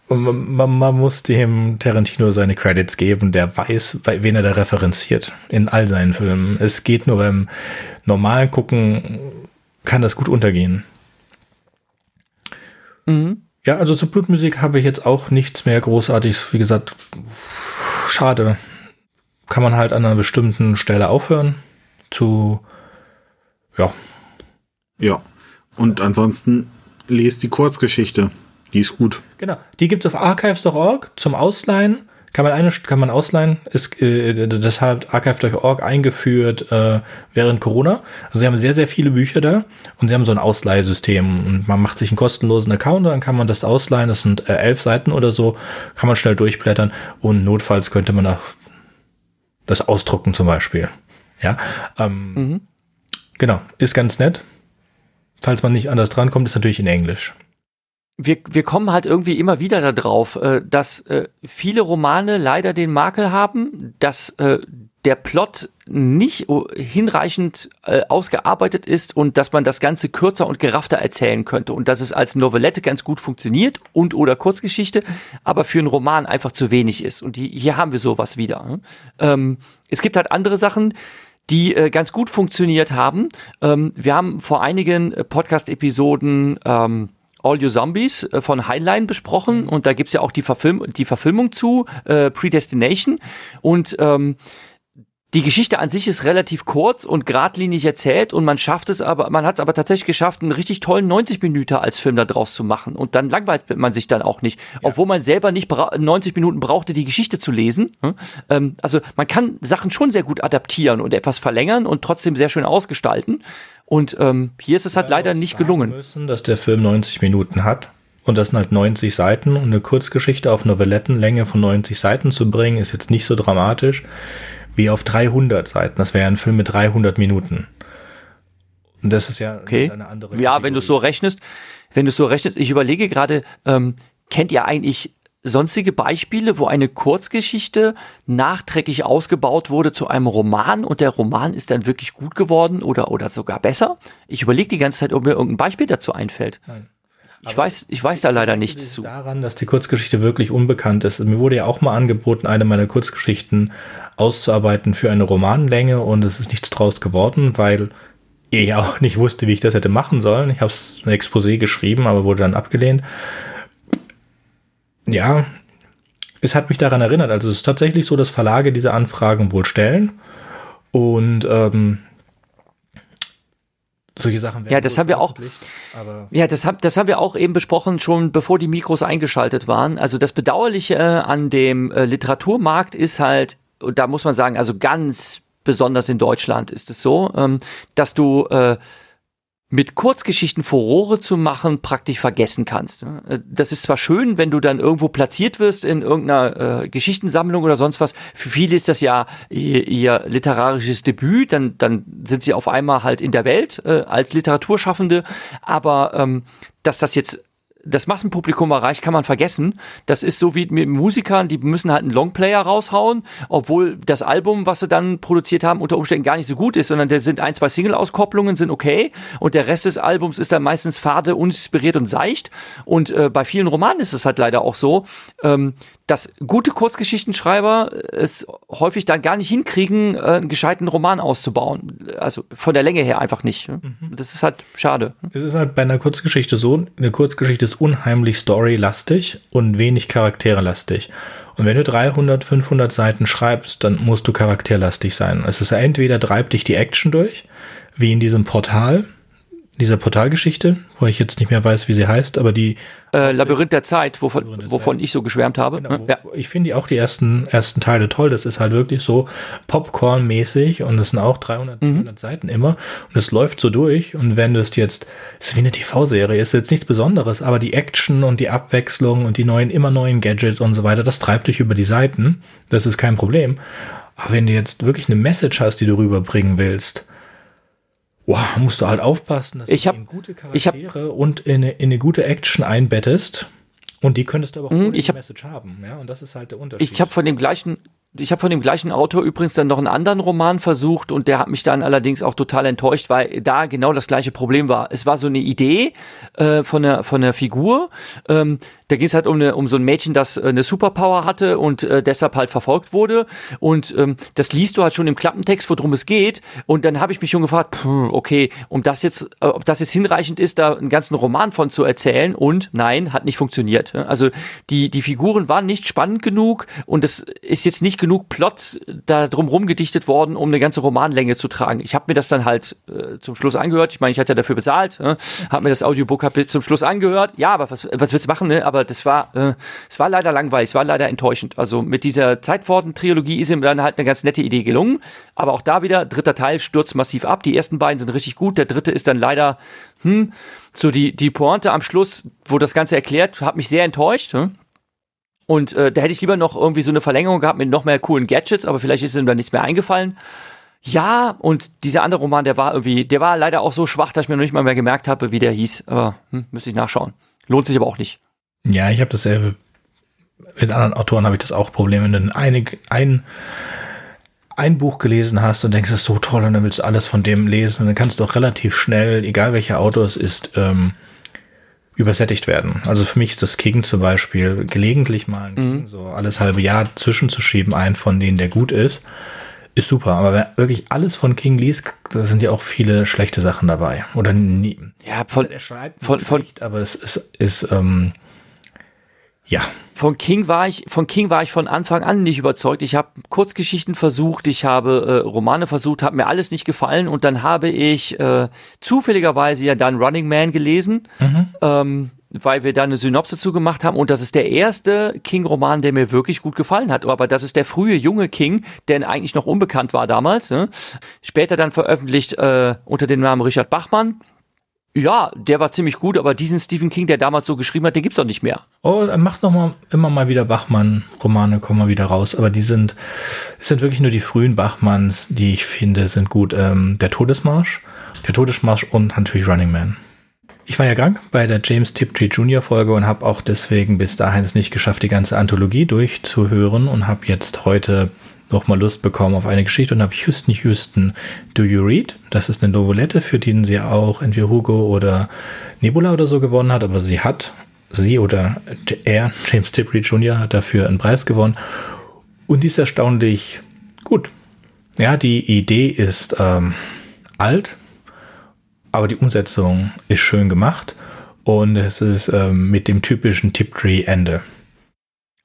man, man, muss dem Tarantino seine Credits geben, der weiß, wen er da referenziert in all seinen Filmen. Es geht nur beim normalen Gucken, kann das gut untergehen. Ja, also zur Blutmusik habe ich jetzt auch nichts mehr Großartiges. Wie gesagt, schade. Kann man halt an einer bestimmten Stelle aufhören. Zu, ja, Ja. Und ansonsten lest die Kurzgeschichte. Die ist gut. Genau. Die gibt's auf archives.org zum Ausleihen. Kann man eine, kann man ausleihen. Ist, äh, das hat archive.org eingeführt äh, während Corona. Also sie haben sehr, sehr viele Bücher da und sie haben so ein Ausleihsystem. Und man macht sich einen kostenlosen Account, dann kann man das ausleihen. Das sind äh, elf Seiten oder so. Kann man schnell durchblättern und notfalls könnte man auch das ausdrucken zum Beispiel. Ja. Ähm, Genau. Ist ganz nett. Falls man nicht anders drankommt, ist natürlich in Englisch. wir, wir kommen halt irgendwie immer wieder darauf, äh, dass äh, viele Romane leider den Makel haben, dass äh, der Plot nicht hinreichend äh, ausgearbeitet ist und dass man das Ganze kürzer und geraffter erzählen könnte und dass es als Novellette ganz gut funktioniert und oder Kurzgeschichte, aber für einen Roman einfach zu wenig ist. Und die, hier haben wir sowas wieder. ne? Ähm, es gibt halt andere Sachen, die äh, ganz gut funktioniert haben. Ähm, wir haben vor einigen äh, Podcast-Episoden ähm, All You Zombies äh, von Heinlein besprochen und da gibt's ja auch die, Verfilm die Verfilmung zu, äh, Predestination. Und ähm, die Geschichte an sich ist relativ kurz und geradlinig erzählt und man schafft es aber, man hat es aber tatsächlich geschafft, einen richtig tollen 90 Minuten als Film da draus zu machen und dann langweilt man sich dann auch nicht, obwohl man selber nicht bra- 90 Minuten brauchte, die Geschichte zu lesen. hm? Ähm, also man kann Sachen schon sehr gut adaptieren und etwas verlängern und trotzdem sehr schön ausgestalten und ähm, hier ist es halt leider nicht gelungen. müssen, dass der Film 90 Minuten hat. Und das sind halt 90 Seiten. Und eine Kurzgeschichte auf Novellettenlänge von 90 Seiten zu bringen, ist jetzt nicht so dramatisch wie auf 300 Seiten. Das wäre ein Film mit 300 Minuten. Und das ist ja Okay. eine andere Ja, wenn du so rechnest, wenn du so rechnest, ich überlege gerade, ähm, kennt ihr eigentlich sonstige Beispiele, wo eine Kurzgeschichte nachträglich ausgebaut wurde zu einem Roman und der Roman ist dann wirklich gut geworden oder, oder sogar besser? Ich überlege die ganze Zeit, ob mir irgendein Beispiel dazu einfällt. Ich weiß, ich weiß da leider nichts zu. daran, dass die Kurzgeschichte wirklich unbekannt ist. Mir wurde ja auch mal angeboten, eine meiner Kurzgeschichten auszuarbeiten für eine Romanlänge und es ist nichts draus geworden, weil ich ja auch nicht wusste, wie ich das hätte machen sollen. Ich habe ein Exposé geschrieben, aber wurde dann abgelehnt. Ja, es hat mich daran erinnert. Also es ist tatsächlich so, dass Verlage diese Anfragen wohl stellen und ähm, solche Sachen werden Ja, das haben wir auch- Ja, das, hab, das haben wir auch eben besprochen, schon bevor die Mikros eingeschaltet waren. Also das Bedauerliche äh, an dem äh, Literaturmarkt ist halt, und da muss man sagen, also ganz besonders in Deutschland ist es so, ähm, dass du äh, mit Kurzgeschichten Furore zu machen praktisch vergessen kannst. Äh, Das ist zwar schön, wenn du dann irgendwo platziert wirst in irgendeiner äh, Geschichtensammlung oder sonst was. Für viele ist das ja ihr, ihr literarisches Debüt. Dann, dann sind sie auf einmal halt in der Welt äh, als Literaturschaffende. Aber ähm, dass das jetzt das Massenpublikum erreicht, kann man vergessen. Das ist so wie mit Musikern, die müssen halt einen Longplayer raushauen, obwohl das Album, was sie dann produziert haben, unter Umständen gar nicht so gut ist, sondern da sind ein, zwei Single-Auskopplungen, sind okay und der Rest des Albums ist dann meistens fade, uninspiriert und seicht. Und äh, bei vielen Romanen ist es halt leider auch so, ähm, dass gute Kurzgeschichtenschreiber es häufig dann gar nicht hinkriegen, äh, einen gescheiten Roman auszubauen. Also von der Länge her einfach nicht. Mhm. Das ist halt schade. Es ist halt bei einer Kurzgeschichte so, eine Kurzgeschichte ist unheimlich storylastig und wenig charakterlastig. Und wenn du 300, 500 Seiten schreibst, dann musst du charakterlastig sein. Es ist entweder treibt dich die Action durch, wie in diesem Portal, dieser Portalgeschichte, wo ich jetzt nicht mehr weiß, wie sie heißt, aber die äh, Labyrinth der Zeit, wovon, Labyrinth der wovon Zeit. ich so geschwärmt habe. Genau, ja. Ich finde auch die ersten, ersten Teile toll. Das ist halt wirklich so Popcorn-mäßig und es sind auch 300, mhm. 300 Seiten immer und es läuft so durch. Und wenn du es jetzt, es ist wie eine TV-Serie, ist jetzt nichts Besonderes, aber die Action und die Abwechslung und die neuen, immer neuen Gadgets und so weiter, das treibt dich über die Seiten. Das ist kein Problem. Aber wenn du jetzt wirklich eine Message hast, die du rüberbringen willst, wow, musst du halt aufpassen, dass ich du hab, in gute Charaktere hab, und in eine, in eine gute Action einbettest. Und die könntest du aber auch ohne ich hab, Message haben. Ja, und das ist halt der Unterschied. Ich habe von dem gleichen, ich habe von dem gleichen Autor übrigens dann noch einen anderen Roman versucht und der hat mich dann allerdings auch total enttäuscht, weil da genau das gleiche Problem war. Es war so eine Idee äh, von der von der Figur, ähm, da ging es halt um, eine, um so ein Mädchen, das äh, eine Superpower hatte und äh, deshalb halt verfolgt wurde. Und ähm, das liest du halt schon im Klappentext, worum es geht. Und dann habe ich mich schon gefragt, okay, um das jetzt, äh, ob das jetzt hinreichend ist, da einen ganzen Roman von zu erzählen. Und nein, hat nicht funktioniert. Also die, die Figuren waren nicht spannend genug und es ist jetzt nicht genug Plot da drumherum gedichtet worden, um eine ganze Romanlänge zu tragen. Ich habe mir das dann halt äh, zum Schluss angehört. Ich meine, ich hatte ja dafür bezahlt, äh, habe mir das Audiobook bis zum Schluss angehört. Ja, aber was, was willst du machen, ne? Aber das war, äh, es war leider langweilig, es war leider enttäuschend. Also mit dieser Zeitworten-Trilogie ist ihm dann halt eine ganz nette Idee gelungen. Aber auch da wieder, dritter Teil stürzt massiv ab. Die ersten beiden sind richtig gut. Der dritte ist dann leider, hm, so die, die Pointe am Schluss, wo das Ganze erklärt, hat mich sehr enttäuscht. Hm? Und äh, da hätte ich lieber noch irgendwie so eine Verlängerung gehabt mit noch mehr coolen Gadgets, aber vielleicht ist ihm da nichts mehr eingefallen. Ja, und dieser andere Roman, der war irgendwie, der war leider auch so schwach, dass ich mir noch nicht mal mehr gemerkt habe, wie der hieß. Aber hm, müsste ich nachschauen. Lohnt sich aber auch nicht. Ja, ich habe dasselbe. Mit anderen Autoren habe ich das auch Problem. Wenn du eine, ein, ein Buch gelesen hast und denkst, es ist so toll und dann willst du alles von dem lesen und dann kannst du auch relativ schnell, egal welcher Autor es ist, ähm, übersättigt werden. Also für mich ist das King zum Beispiel gelegentlich mal mhm. So alles halbe Jahr zwischenzuschieben, einen von denen, der gut ist, ist super. Aber wenn wirklich alles von King liest, da sind ja auch viele schlechte Sachen dabei. Oder nie. Ja, von, er schreibt von, von, schlecht, aber es ist, ist ähm, ja. Von King war ich, von King war ich von Anfang an nicht überzeugt. Ich habe Kurzgeschichten versucht, ich habe äh, Romane versucht, hat mir alles nicht gefallen und dann habe ich äh, zufälligerweise ja dann Running Man gelesen, mhm. ähm, weil wir da eine Synopse zu gemacht haben und das ist der erste King-Roman, der mir wirklich gut gefallen hat. Aber das ist der frühe junge King, der eigentlich noch unbekannt war damals. Ne? Später dann veröffentlicht äh, unter dem Namen Richard Bachmann ja, der war ziemlich gut, aber diesen Stephen King, der damals so geschrieben hat, den gibt's doch nicht mehr. Oh, er macht noch mal immer mal wieder Bachmann-Romane, kommen mal wieder raus, aber die sind, es sind wirklich nur die frühen Bachmanns, die ich finde, sind gut. Ähm, der Todesmarsch, der Todesmarsch und natürlich Running Man. Ich war ja krank bei der James Tiptree Jr. Folge und habe auch deswegen bis dahin es nicht geschafft, die ganze Anthologie durchzuhören und habe jetzt heute nochmal Lust bekommen auf eine Geschichte und habe Houston Houston Do You Read? Das ist eine Novelette, für die sie auch entweder Hugo oder Nebula oder so gewonnen hat, aber sie hat, sie oder er, James Tiptree Jr., hat dafür einen Preis gewonnen und die ist erstaunlich gut. Ja, die Idee ist ähm, alt, aber die Umsetzung ist schön gemacht und es ist ähm, mit dem typischen Tiptree-Ende.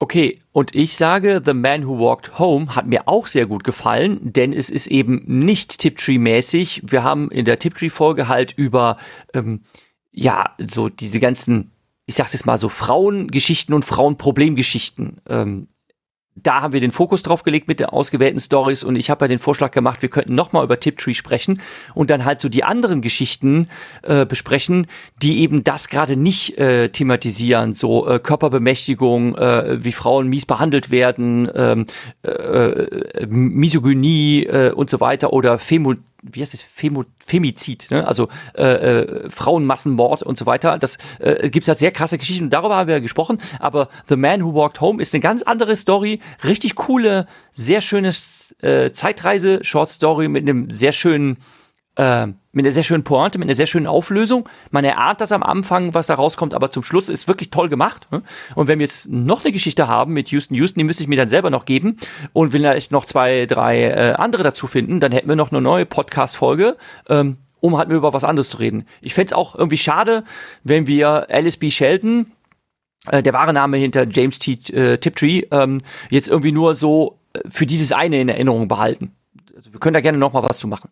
Okay, und ich sage, The Man Who Walked Home hat mir auch sehr gut gefallen, denn es ist eben nicht Tiptree-mäßig. Wir haben in der Tiptree-Folge halt über, ähm, ja, so diese ganzen, ich sag's jetzt mal so, Frauengeschichten und Frauenproblemgeschichten ähm, da haben wir den Fokus drauf gelegt mit den ausgewählten Stories und ich habe ja den Vorschlag gemacht, wir könnten nochmal über Tiptree sprechen und dann halt so die anderen Geschichten äh, besprechen, die eben das gerade nicht äh, thematisieren, so äh, Körperbemächtigung, äh, wie Frauen mies behandelt werden, ähm, äh, äh Misogynie äh, und so weiter oder Femo wie heißt es, Femo, Femizid, ne? also äh, äh, Frauenmassenmord und so weiter. Das äh, gibt halt sehr krasse Geschichten und darüber haben wir ja gesprochen. Aber The Man Who Walked Home ist eine ganz andere Story, richtig coole, sehr schönes äh, Zeitreise-Short-Story mit einem sehr schönen äh, mit einer sehr schönen Pointe, mit einer sehr schönen Auflösung. Man erahnt das am Anfang, was da rauskommt, aber zum Schluss ist wirklich toll gemacht. Ne? Und wenn wir jetzt noch eine Geschichte haben mit Houston Houston, die müsste ich mir dann selber noch geben und will vielleicht noch zwei, drei äh, andere dazu finden, dann hätten wir noch eine neue Podcast-Folge. Ähm, um halt über was anderes zu reden. Ich fände es auch irgendwie schade, wenn wir Alice B. Sheldon, äh, der wahre Name hinter James T. Äh, Tiptree, ähm, jetzt irgendwie nur so äh, für dieses eine in Erinnerung behalten. Also wir können da gerne noch mal was zu machen.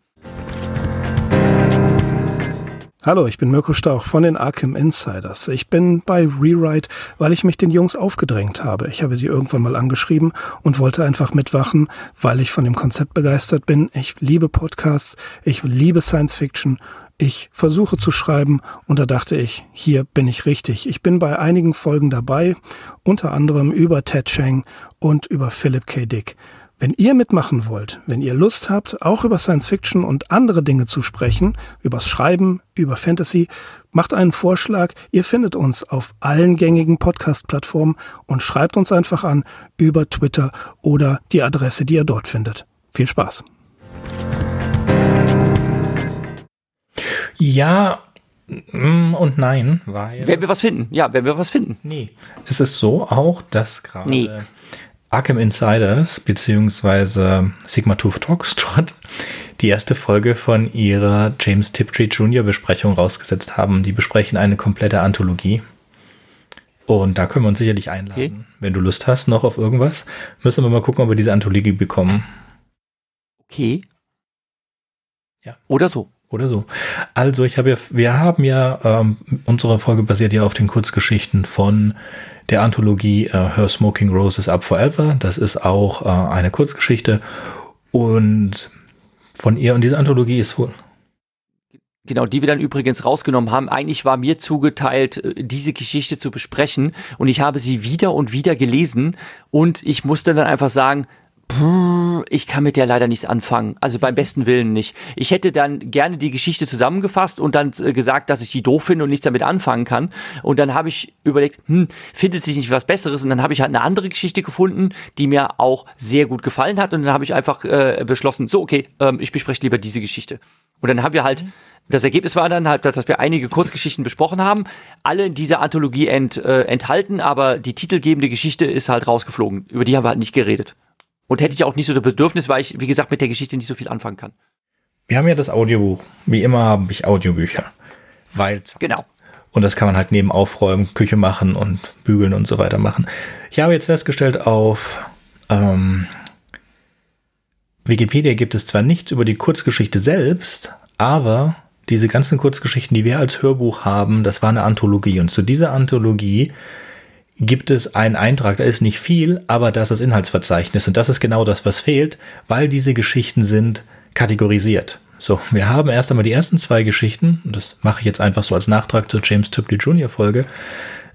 Hallo, ich bin Mirko Stauch von den Arkham Insiders. Ich bin bei Rewrite, weil ich mich den Jungs aufgedrängt habe. Ich habe die irgendwann mal angeschrieben und wollte einfach mitwachen, weil ich von dem Konzept begeistert bin. Ich liebe Podcasts, ich liebe Science Fiction. Ich versuche zu schreiben und da dachte ich, hier bin ich richtig. Ich bin bei einigen Folgen dabei, unter anderem über Ted Chang und über Philip K. Dick. Wenn ihr mitmachen wollt, wenn ihr Lust habt, auch über Science Fiction und andere Dinge zu sprechen, übers Schreiben, über Fantasy, macht einen Vorschlag. Ihr findet uns auf allen gängigen Podcast-Plattformen und schreibt uns einfach an über Twitter oder die Adresse, die ihr dort findet. Viel Spaß. Ja mm, und nein, weil. Wenn wir was finden, ja, wenn wir was finden. Nee. Es ist so auch, dass gerade Nee. Arkham Insiders beziehungsweise Sigma Tooth Talkstrot die erste Folge von ihrer James Tiptree Jr. Besprechung rausgesetzt haben. Die besprechen eine komplette Anthologie. Und da können wir uns sicherlich einladen. Okay. Wenn du Lust hast noch auf irgendwas, müssen wir mal gucken, ob wir diese Anthologie bekommen. Okay. Ja. Oder so. Oder so. Also ich habe ja, wir haben ja, ähm, unsere Folge basiert ja auf den Kurzgeschichten von der Anthologie äh, Her Smoking Roses Up Forever. Das ist auch äh, eine Kurzgeschichte. Und von ihr und diese Anthologie ist wohl. Genau, die wir dann übrigens rausgenommen haben. Eigentlich war mir zugeteilt, äh, diese Geschichte zu besprechen und ich habe sie wieder und wieder gelesen und ich musste dann einfach sagen, "Puh, ich kann mit der leider nichts anfangen. Also beim besten Willen nicht. Ich hätte dann gerne die Geschichte zusammengefasst und dann äh, gesagt, dass ich die doof finde und nichts damit anfangen kann. Und dann habe ich überlegt, hm, findet sich nicht was Besseres? Und dann habe ich halt eine andere Geschichte gefunden, die mir auch sehr gut gefallen hat. Und dann habe ich einfach äh, beschlossen, so, okay, ähm, ich bespreche lieber diese Geschichte. Und dann haben wir halt das Ergebnis war dann halt, dass wir einige Kurzgeschichten besprochen haben, alle in dieser Anthologie ent, äh, enthalten, aber die titelgebende Geschichte ist halt rausgeflogen. Über die haben wir halt nicht geredet. Und hätte ich auch nicht so das Bedürfnis, weil ich, wie gesagt, mit der Geschichte nicht so viel anfangen kann. Wir haben ja das Audiobuch. Wie immer habe ich Audiobücher. Weil Genau. Und das kann man halt neben Aufräumen, Küche machen und Bügeln und so weiter machen. Ich habe jetzt festgestellt, auf ähm, Wikipedia gibt es zwar nichts über die Kurzgeschichte selbst, aber diese ganzen Kurzgeschichten, die wir als Hörbuch haben, das war eine Anthologie. Und zu dieser Anthologie gibt es einen Eintrag, da ist nicht viel, aber das ist das Inhaltsverzeichnis. Und das ist genau das, was fehlt, weil diese Geschichten sind kategorisiert. So, wir haben erst einmal die ersten zwei Geschichten, und das mache ich jetzt einfach so als Nachtrag zur James Tipley Jr. Folge.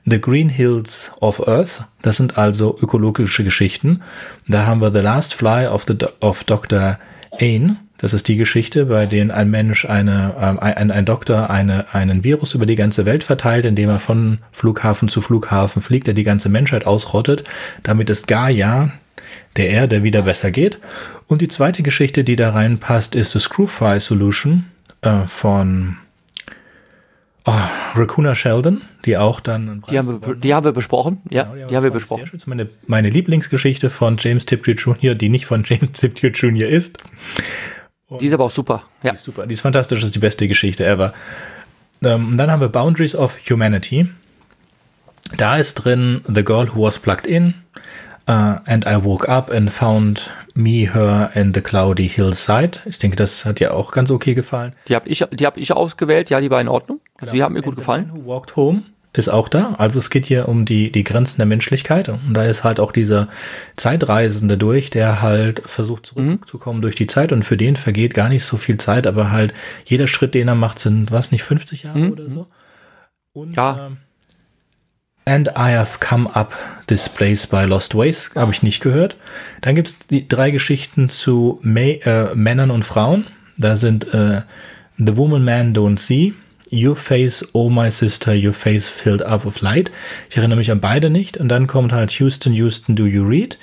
The Green Hills of Earth, das sind also ökologische Geschichten. Da haben wir The Last Fly of, the, of Dr. Ain. Das ist die Geschichte, bei denen ein Mensch, eine, ähm, ein, ein Doktor eine, einen Virus über die ganze Welt verteilt, indem er von Flughafen zu Flughafen fliegt, der die ganze Menschheit ausrottet. Damit es Gaia, der Erde, wieder besser geht. Und die zweite Geschichte, die da reinpasst, ist The Screwfry Solution äh, von oh, Raccoona Sheldon, die auch dann Die haben, wir, die haben wir besprochen. Ja, Genau, die haben wir das war besprochen. Sehr schön. Ist meine, meine Lieblingsgeschichte von James Tiptree Jr., die nicht von James Tiptree Jr. ist. Die ist aber auch super. Ja. Die ist super, die ist fantastisch, das ist die beste Geschichte ever. Ähm, und dann haben wir Boundaries of Humanity. Da ist drin The Girl Who Was Plugged In. Uh, and I woke up and found me, her and the cloudy hillside. Ich denke, das hat dir auch ganz okay gefallen. Die habe ich, die hab ich ausgewählt. Ja, die war in Ordnung. Also die haben mir gut gefallen. Who Walked Home ist auch da. Also es geht hier um die, die Grenzen der Menschlichkeit. Und da ist halt auch dieser Zeitreisende durch, der halt versucht zurückzukommen durch die Zeit. Und für den vergeht gar nicht so viel Zeit, aber halt jeder Schritt, den er macht, sind, was nicht, 50 Jahre oder so. Und, Ja. ähm, And I have come up this place by Lost Ways, habe ich nicht gehört. Dann gibt's die drei Geschichten zu Ma äh, Männern und Frauen. Da sind äh, The Woman Man Don't See, Your Face, Oh My Sister, Your Face Filled Up of Light. Ich erinnere mich an beide nicht. Und dann kommt halt Houston, Houston, Do You Read?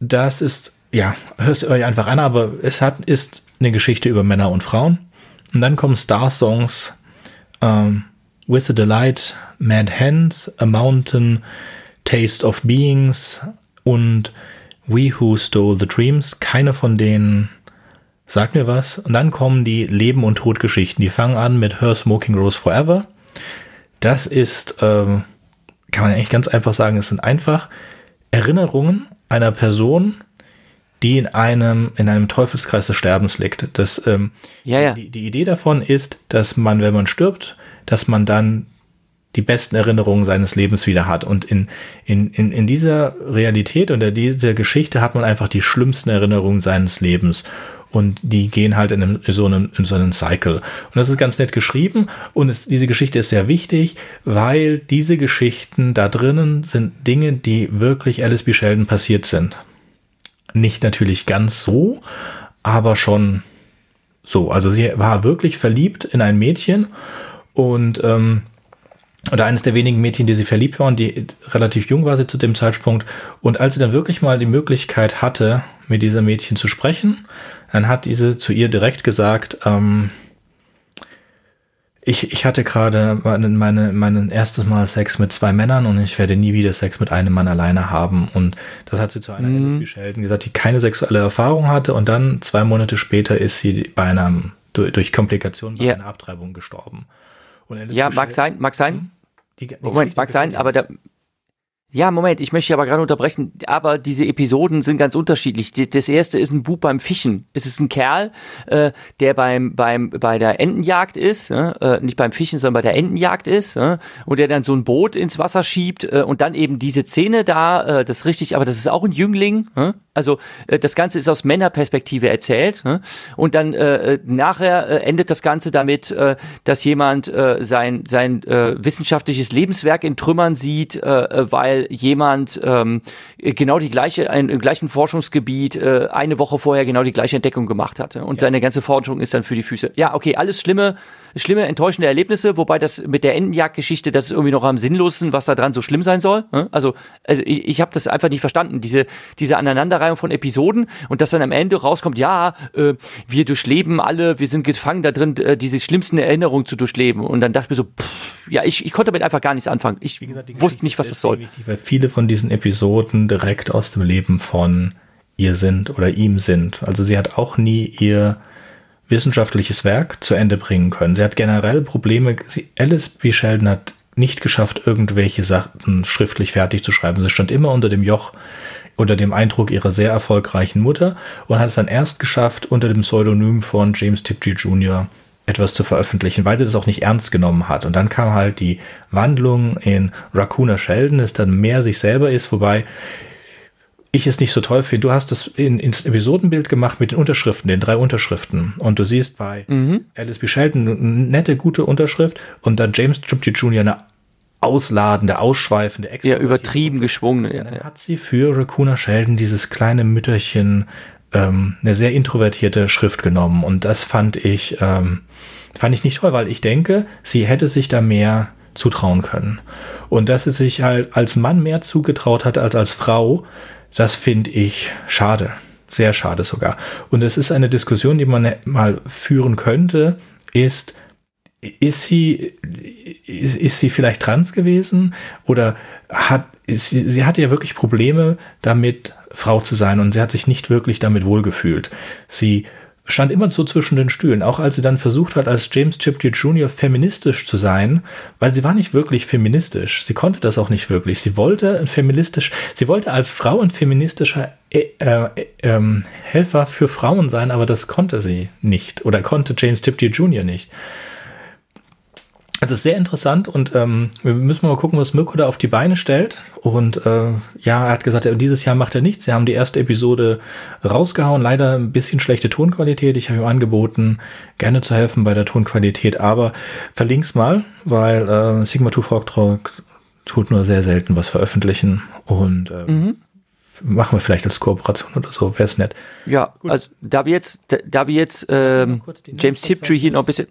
Das ist, ja, hört ihr euch einfach an, aber es hat, ist eine Geschichte über Männer und Frauen. Und dann kommen Star-Songs, ähm, With the Delight, Mad Hands, A Mountain, Taste of Beings und We Who Stole the Dreams. Keine von denen sagt mir was. Und dann kommen die Leben- und Todgeschichten. Die fangen an mit Her Smoking Rose Forever. Das ist, ähm, kann man eigentlich ganz einfach sagen, es sind einfach Erinnerungen einer Person, die in einem, in einem Teufelskreis des Sterbens liegt. Das, ähm, Ja, ja. Die, die Idee davon ist, dass man, wenn man stirbt, dass man dann die besten Erinnerungen seines Lebens wieder hat. Und in, in, in, in dieser Realität und in dieser Geschichte hat man einfach die schlimmsten Erinnerungen seines Lebens. Und die gehen halt in, einem, in, so einem, in so einen Cycle. Und das ist ganz nett geschrieben. Und es, diese Geschichte ist sehr wichtig, weil diese Geschichten da drinnen sind Dinge, die wirklich Alice B. Sheldon passiert sind. Nicht natürlich ganz so, aber schon so. Also sie war wirklich verliebt in ein Mädchen und ähm, oder eines der wenigen Mädchen, die sie verliebt waren, die relativ jung war sie zu dem Zeitpunkt. Und als sie dann wirklich mal die Möglichkeit hatte, mit dieser Mädchen zu sprechen, dann hat diese zu ihr direkt gesagt, ähm, ich, ich hatte gerade meine, meine, mein erstes Mal Sex mit zwei Männern und ich werde nie wieder Sex mit einem Mann alleine haben. Und das hat sie zu einer mhm. Alice Sheldon gesagt, die keine sexuelle Erfahrung hatte. Und dann zwei Monate später ist sie bei einem, durch, durch Komplikationen bei Ja. einer Abtreibung gestorben. Ja, mag sein, mag sein. Hm? Die, die Moment, mag sein, aber da. Ja, Moment, ich möchte aber gerade unterbrechen, aber diese Episoden sind ganz unterschiedlich. Das erste ist ein Bub beim Fischen. Es ist ein Kerl, äh, der beim, beim, bei der Entenjagd ist, äh, nicht beim Fischen, sondern bei der Entenjagd ist, äh, und der dann so ein Boot ins Wasser schiebt äh, und dann eben diese Szene da, äh, das ist richtig, aber das ist auch ein Jüngling, äh? also äh, das Ganze ist aus Männerperspektive erzählt äh? und dann äh, nachher äh, endet das Ganze damit, äh, dass jemand äh, sein, sein äh, wissenschaftliches Lebenswerk in Trümmern sieht, äh, äh, jemand ähm, genau die gleiche, ein, im gleichen Forschungsgebiet äh, eine Woche vorher genau die gleiche Entdeckung gemacht hatte. Und seine ganze Forschung ist dann für die Füße. Ja, okay, alles schlimme, schlimme, enttäuschende Erlebnisse, wobei das mit der Entenjagdgeschichte, das ist irgendwie noch am sinnlosen, was da dran so schlimm sein soll. ne? Also, also ich, ich habe das einfach nicht verstanden, diese, diese Aneinanderreihung von Episoden und dass dann am Ende rauskommt, ja, äh, wir durchleben alle, wir sind gefangen da drin, äh, diese schlimmsten Erinnerungen zu durchleben. Und dann dachte ich mir so, pff, ja, ich, ich konnte damit einfach gar nichts anfangen. Ich gesagt, wusste nicht, was das soll. Wichtig, weil viele von diesen Episoden direkt aus dem Leben von ihr sind oder ihm sind. Also sie hat auch nie ihr wissenschaftliches Werk zu Ende bringen können. Sie hat generell Probleme. Alice B. Sheldon hat nicht geschafft, irgendwelche Sachen schriftlich fertig zu schreiben. Sie stand immer unter dem Joch, unter dem Eindruck ihrer sehr erfolgreichen Mutter und hat es dann erst geschafft, unter dem Pseudonym von James Tiptree Jr. etwas zu veröffentlichen, weil sie das auch nicht ernst genommen hat. Und dann kam halt die Wandlung in Raccoona Sheldon, das dann mehr sich selber ist, wobei ich es nicht so toll finde. Du hast das in, ins Episodenbild gemacht mit den Unterschriften, den drei Unterschriften. Und du siehst bei Alice B. Sheldon eine nette, gute Unterschrift und dann James Tripty Jr. eine ausladende, ausschweifende, Ja, übertrieben geschwungen. Ja, dann hat sie für Raccoona Sheldon dieses kleine Mütterchen ähm, eine sehr introvertierte Schrift genommen. Und das fand ich, ähm, fand ich nicht toll, weil ich denke, sie hätte sich da mehr zutrauen können. Und dass sie sich halt als Mann mehr zugetraut hat als als Frau, das finde ich schade. Sehr schade sogar. Und es ist eine Diskussion, die man mal führen könnte, ist, ist sie, ist, ist sie vielleicht trans gewesen oder hat, ist, sie, sie hatte ja wirklich Probleme damit, Frau zu sein und sie hat sich nicht wirklich damit wohlgefühlt. Sie stand immer so zwischen den Stühlen, auch als sie dann versucht hat, als James Tiptree Jr. feministisch zu sein, weil sie war nicht wirklich feministisch. Sie konnte das auch nicht wirklich. Sie wollte ein feministisch, sie wollte als Frau ein feministischer äh, äh, ähm, Helfer für Frauen sein, aber das konnte sie nicht oder konnte James Tiptree Jr. nicht. Es ist sehr interessant und ähm, wir müssen mal gucken, was Mirko da auf die Beine stellt. Und äh, ja, er hat gesagt, dieses Jahr macht er nichts. Sie haben die erste Episode rausgehauen. Leider ein bisschen schlechte Tonqualität. Ich habe ihm angeboten, gerne zu helfen bei der Tonqualität. Aber verlink's mal, weil äh, Sigma 2 Fork tut nur sehr selten was veröffentlichen. Und äh, machen wir vielleicht als Kooperation oder so, wäre es nett. Ja, Gut. also da wir jetzt, da, da wir jetzt ähm, James Tiptree hier noch ein bisschen.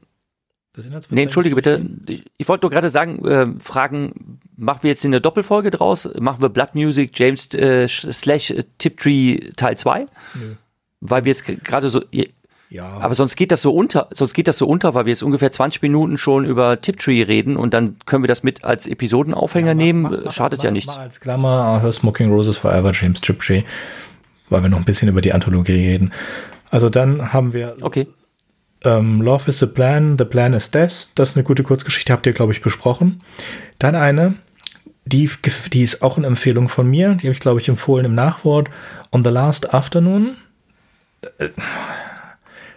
Nee, entschuldige bitte. Ich, ich wollte nur gerade sagen, äh, fragen, machen wir jetzt eine Doppelfolge draus? Machen wir Blood Music James äh, slash Tiptree Teil 2? Nö. Weil wir jetzt gerade so. Ja. Aber sonst geht das so unter, sonst geht das so unter, weil wir jetzt ungefähr 20 Minuten schon über Tiptree reden und dann können wir das mit als Episodenaufhänger ja, mach, nehmen. Mach, Schadet mach, ja nichts. als Klammer, Her Smoking Roses Forever, James Tiptree, weil wir noch ein bisschen über die Anthologie reden. Also dann haben wir okay. Ähm, Love is the Plan, The Plan is Death. Das ist eine gute Kurzgeschichte, habt ihr, glaube ich, besprochen. Dann eine, die, die ist auch eine Empfehlung von mir, die habe ich, glaube ich, empfohlen im Nachwort. On the Last Afternoon. Äh,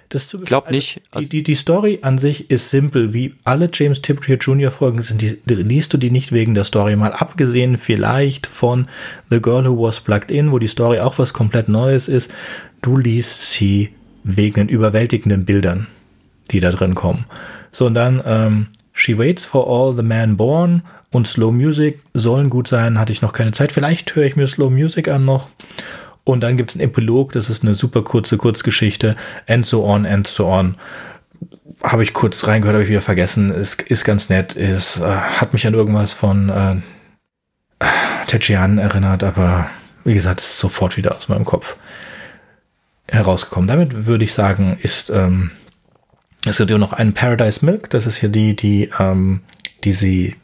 das zu Glaub also nicht. Die, die, die Story an sich ist simpel. Wie alle James Tiptree Jr. Folgen sind, die, liest du die nicht wegen der Story. Mal abgesehen vielleicht von The Girl Who Was Plugged In, wo die Story auch was komplett Neues ist. Du liest sie wegen den überwältigenden Bildern, die da drin kommen. So, und dann ähm, She Waits for All the Man Born und Slow Music sollen gut sein. Hatte ich noch keine Zeit. Vielleicht höre ich mir Slow Music an noch. Und dann gibt es einen Epilog, das ist eine super kurze Kurzgeschichte, and so on, and so on. Habe ich kurz reingehört, habe ich wieder vergessen. Ist, ist ganz nett, ist, äh, hat mich an irgendwas von äh, Techian erinnert, aber wie gesagt, ist sofort wieder aus meinem Kopf herausgekommen. Damit würde ich sagen, ist ähm, es gibt ja noch einen Paradise Milk, das ist hier die, die, ähm, die sie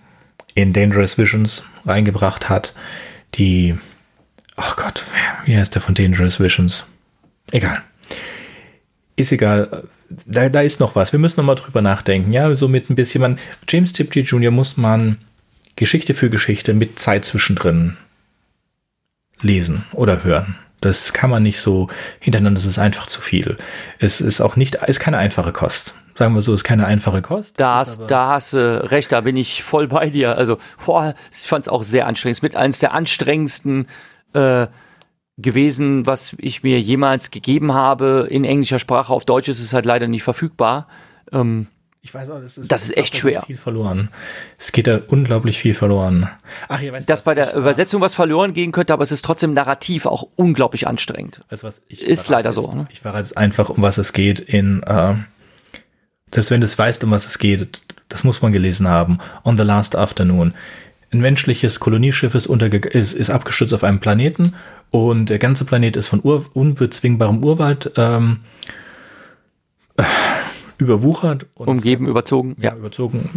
in Dangerous Visions reingebracht hat, die Ach oh Gott, wie heißt der von Dangerous Visions? Egal. Ist egal. Da, da ist noch was. Wir müssen noch mal drüber nachdenken. Ja, so mit ein bisschen. Man, James Tiptree Jr. muss man Geschichte für Geschichte mit Zeit zwischendrin lesen oder hören. Das kann man nicht so hintereinander. Das ist einfach zu viel. Es ist auch nicht, ist keine einfache Kost. Sagen wir so, ist keine einfache Kost. Da hast, da hast du recht, da bin ich voll bei dir. Also, boah, ich fand es auch sehr anstrengend. Mit eines der anstrengendsten äh, gewesen, was ich mir jemals gegeben habe in englischer Sprache. Auf Deutsch ist es halt leider nicht verfügbar. Ähm, ich weiß auch, das ist, das ist echt schwer. Viel verloren. Es geht da unglaublich viel verloren. Ach, ihr weißt, Dass bei der Übersetzung was verloren gehen könnte, aber es ist trotzdem narrativ auch unglaublich anstrengend. Weißt was, ich ist leider jetzt, so. Ne? Ich war jetzt einfach, um was es geht in, äh, selbst wenn du es weißt, um was es geht, das muss man gelesen haben. On the Last Afternoon ein menschliches Kolonieschiff ist, ist, ist abgestürzt auf einem Planeten und der ganze Planet ist von Ur unbezwingbarem Urwald ähm, äh, überwuchert. Und Umgeben, überzogen. Ja, ja. überzogen.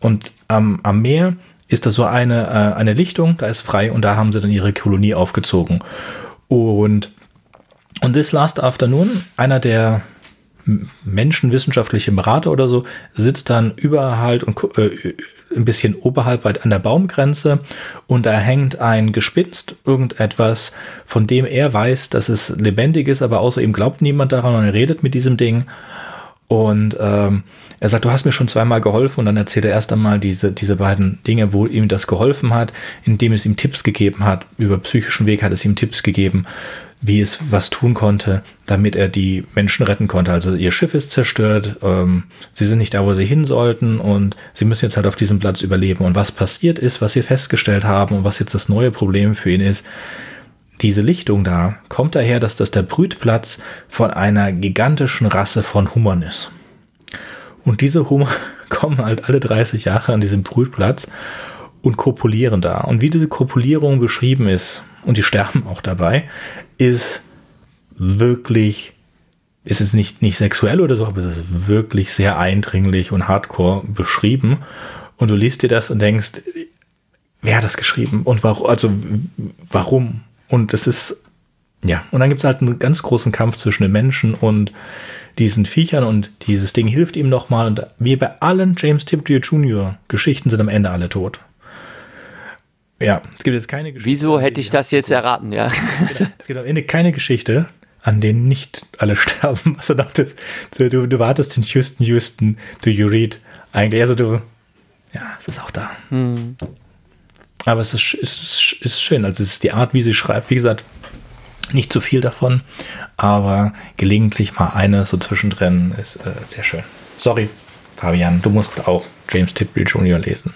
Und ähm, am Meer ist da so eine, äh, eine Lichtung, da ist frei und da haben sie dann ihre Kolonie aufgezogen. Und, und This Last Afternoon, einer der menschenwissenschaftliche Berater oder so, sitzt dann überall und äh, ein bisschen oberhalb weit an der Baumgrenze und da hängt ein Gespinst, irgendetwas, von dem er weiß, dass es lebendig ist, aber außer ihm glaubt niemand daran und er redet mit diesem Ding. Und ähm, er sagt, du hast mir schon zweimal geholfen und dann erzählt er erst einmal diese, diese beiden Dinge, wo ihm das geholfen hat, indem es ihm Tipps gegeben hat. Über psychischen Weg hat es ihm Tipps gegeben, wie es was tun konnte, damit er die Menschen retten konnte. Also ihr Schiff ist zerstört, ähm, sie sind nicht da, wo sie hin sollten und sie müssen jetzt halt auf diesem Platz überleben. Und was passiert ist, was sie festgestellt haben und was jetzt das neue Problem für ihn ist, diese Lichtung da kommt daher, dass das der Brütplatz von einer gigantischen Rasse von Hummern ist. Und diese Hummer kommen halt alle 30 Jahre an diesem Brütplatz und kopulieren da. Und wie diese Kopulierung beschrieben ist, und die sterben auch dabei, ist wirklich, ist es nicht, nicht sexuell oder so, aber es ist wirklich sehr eindringlich und hardcore beschrieben. Und du liest dir das und denkst, wer hat das geschrieben und warum, also warum? Und es ist, ja, und dann gibt es halt einen ganz großen Kampf zwischen den Menschen und diesen Viechern und dieses Ding hilft ihm nochmal. Und wie bei allen James Tiptree Jr. Geschichten sind am Ende alle tot. Ja, es gibt jetzt keine Geschichte. Wieso hätte ich das jetzt erraten, ja? Es gibt am Ende keine Geschichte, an denen nicht alle sterben. Also das, du, du wartest in Houston, Houston, do you read? Eigentlich, also du, ja, es ist auch da. Hm. Aber es ist, ist, ist schön. Also es ist die Art, wie sie schreibt. Wie gesagt, nicht zu viel davon, aber gelegentlich mal eine so zwischendrin ist äh, sehr schön. Sorry, Fabian, du musst auch James Tiptree Jr. lesen.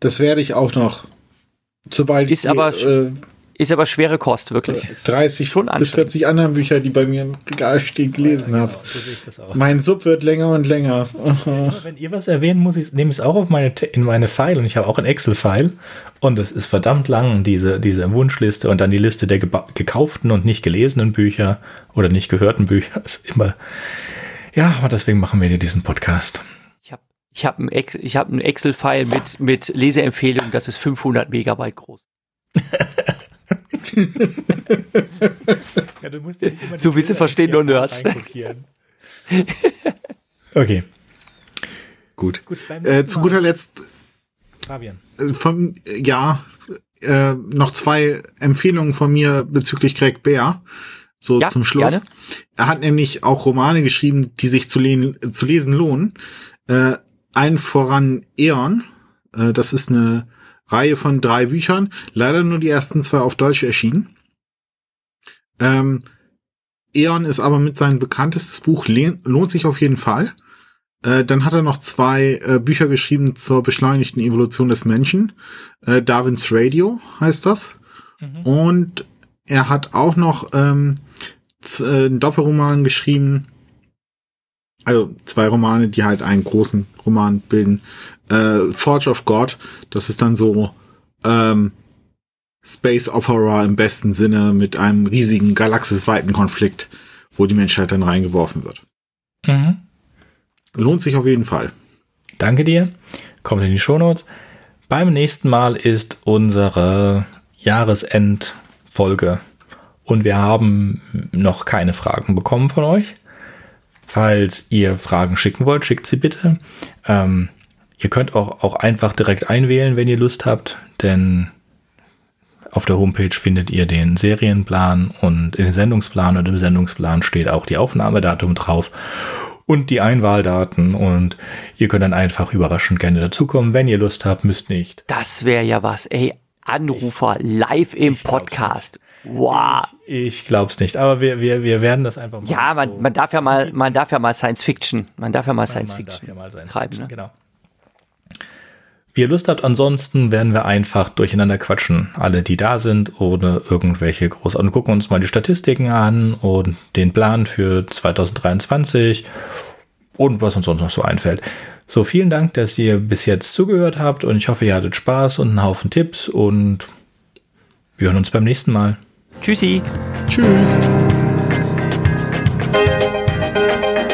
Das werde ich auch noch. Sobald ist die, aber äh, ist aber schwere Kost, wirklich. 30 Schon bis anstrengend. 40 anderen Bücher, die bei mir im Regal stehen, gelesen habe. So sehe ich das auch. Mein Sub wird länger und länger. Wenn ihr was erwähnt, muss ich nehme ich es auch auf meine in meine File und ich habe auch ein Excel-File und es ist verdammt lang diese diese Wunschliste und dann die Liste der gekauften und nicht gelesenen Bücher oder nicht gehörten Bücher ist immer ja, aber deswegen machen wir hier diesen Podcast. Ich habe ich hab ein, Ex ich hab ein Excel-File mit, mit Leseempfehlungen, das ist 500 Megabyte groß. Ja, du musst ja So willst du Bilder verstehen, nur Nerds. okay, Gut. gut. Äh, zu Mal. guter Letzt Fabian. äh, von, äh, ja, äh, noch zwei Empfehlungen von mir bezüglich Greg Bear. So Ja, zum Schluss. gerne. Er hat nämlich auch Romane geschrieben, die sich zu, lehnen, zu lesen lohnen. Äh, allen voran Eon. Äh, das ist eine Reihe von drei Büchern. Leider nur die ersten zwei auf Deutsch erschienen. Ähm, Eon ist aber mit seinem bekanntestes Buch, lohnt sich auf jeden Fall. Äh, dann hat er noch zwei äh, Bücher geschrieben zur beschleunigten Evolution des Menschen. Äh, Darwins Radio heißt das. Und er hat auch noch ähm, äh, einen Doppelroman geschrieben. Also zwei Romane, die halt einen großen Roman bilden. Äh, Forge of God, das ist dann so ähm, Space Opera im besten Sinne mit einem riesigen galaxisweiten Konflikt, wo die Menschheit dann reingeworfen wird. Mhm. Lohnt sich auf jeden Fall. Danke dir. Kommt in die Shownotes. Beim nächsten Mal ist unsere Jahresendfolge und wir haben noch keine Fragen bekommen von euch. Falls ihr Fragen schicken wollt, schickt sie bitte. Ähm, ihr könnt auch, auch einfach direkt einwählen, wenn ihr Lust habt, denn auf der Homepage findet ihr den Serienplan und den Sendungsplan und im Sendungsplan steht auch die Aufnahmedatum drauf und die Einwahldaten und ihr könnt dann einfach überraschend gerne dazukommen, wenn ihr Lust habt, müsst nicht. Das wäre ja was, ey. Anrufer live im Podcast. Wow. Ich glaub's nicht, aber wir, wir, wir werden das einfach mal Ja, so- man, man darf ja mal, man darf ja mal Science Fiction, man darf ja mal Science Man darf Fiction ja mal sein treiben. Ne? Genau. Wie ihr Lust habt, ansonsten werden wir einfach durcheinander quatschen. Alle, die da sind, ohne irgendwelche groß. Und gucken uns mal die Statistiken an und den Plan für 2023 und was uns sonst noch so einfällt. So, vielen Dank, dass ihr bis jetzt zugehört habt und ich hoffe, ihr hattet Spaß und einen Haufen Tipps und wir hören uns beim nächsten Mal. Tschüssi. Tschüss.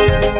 Thank you.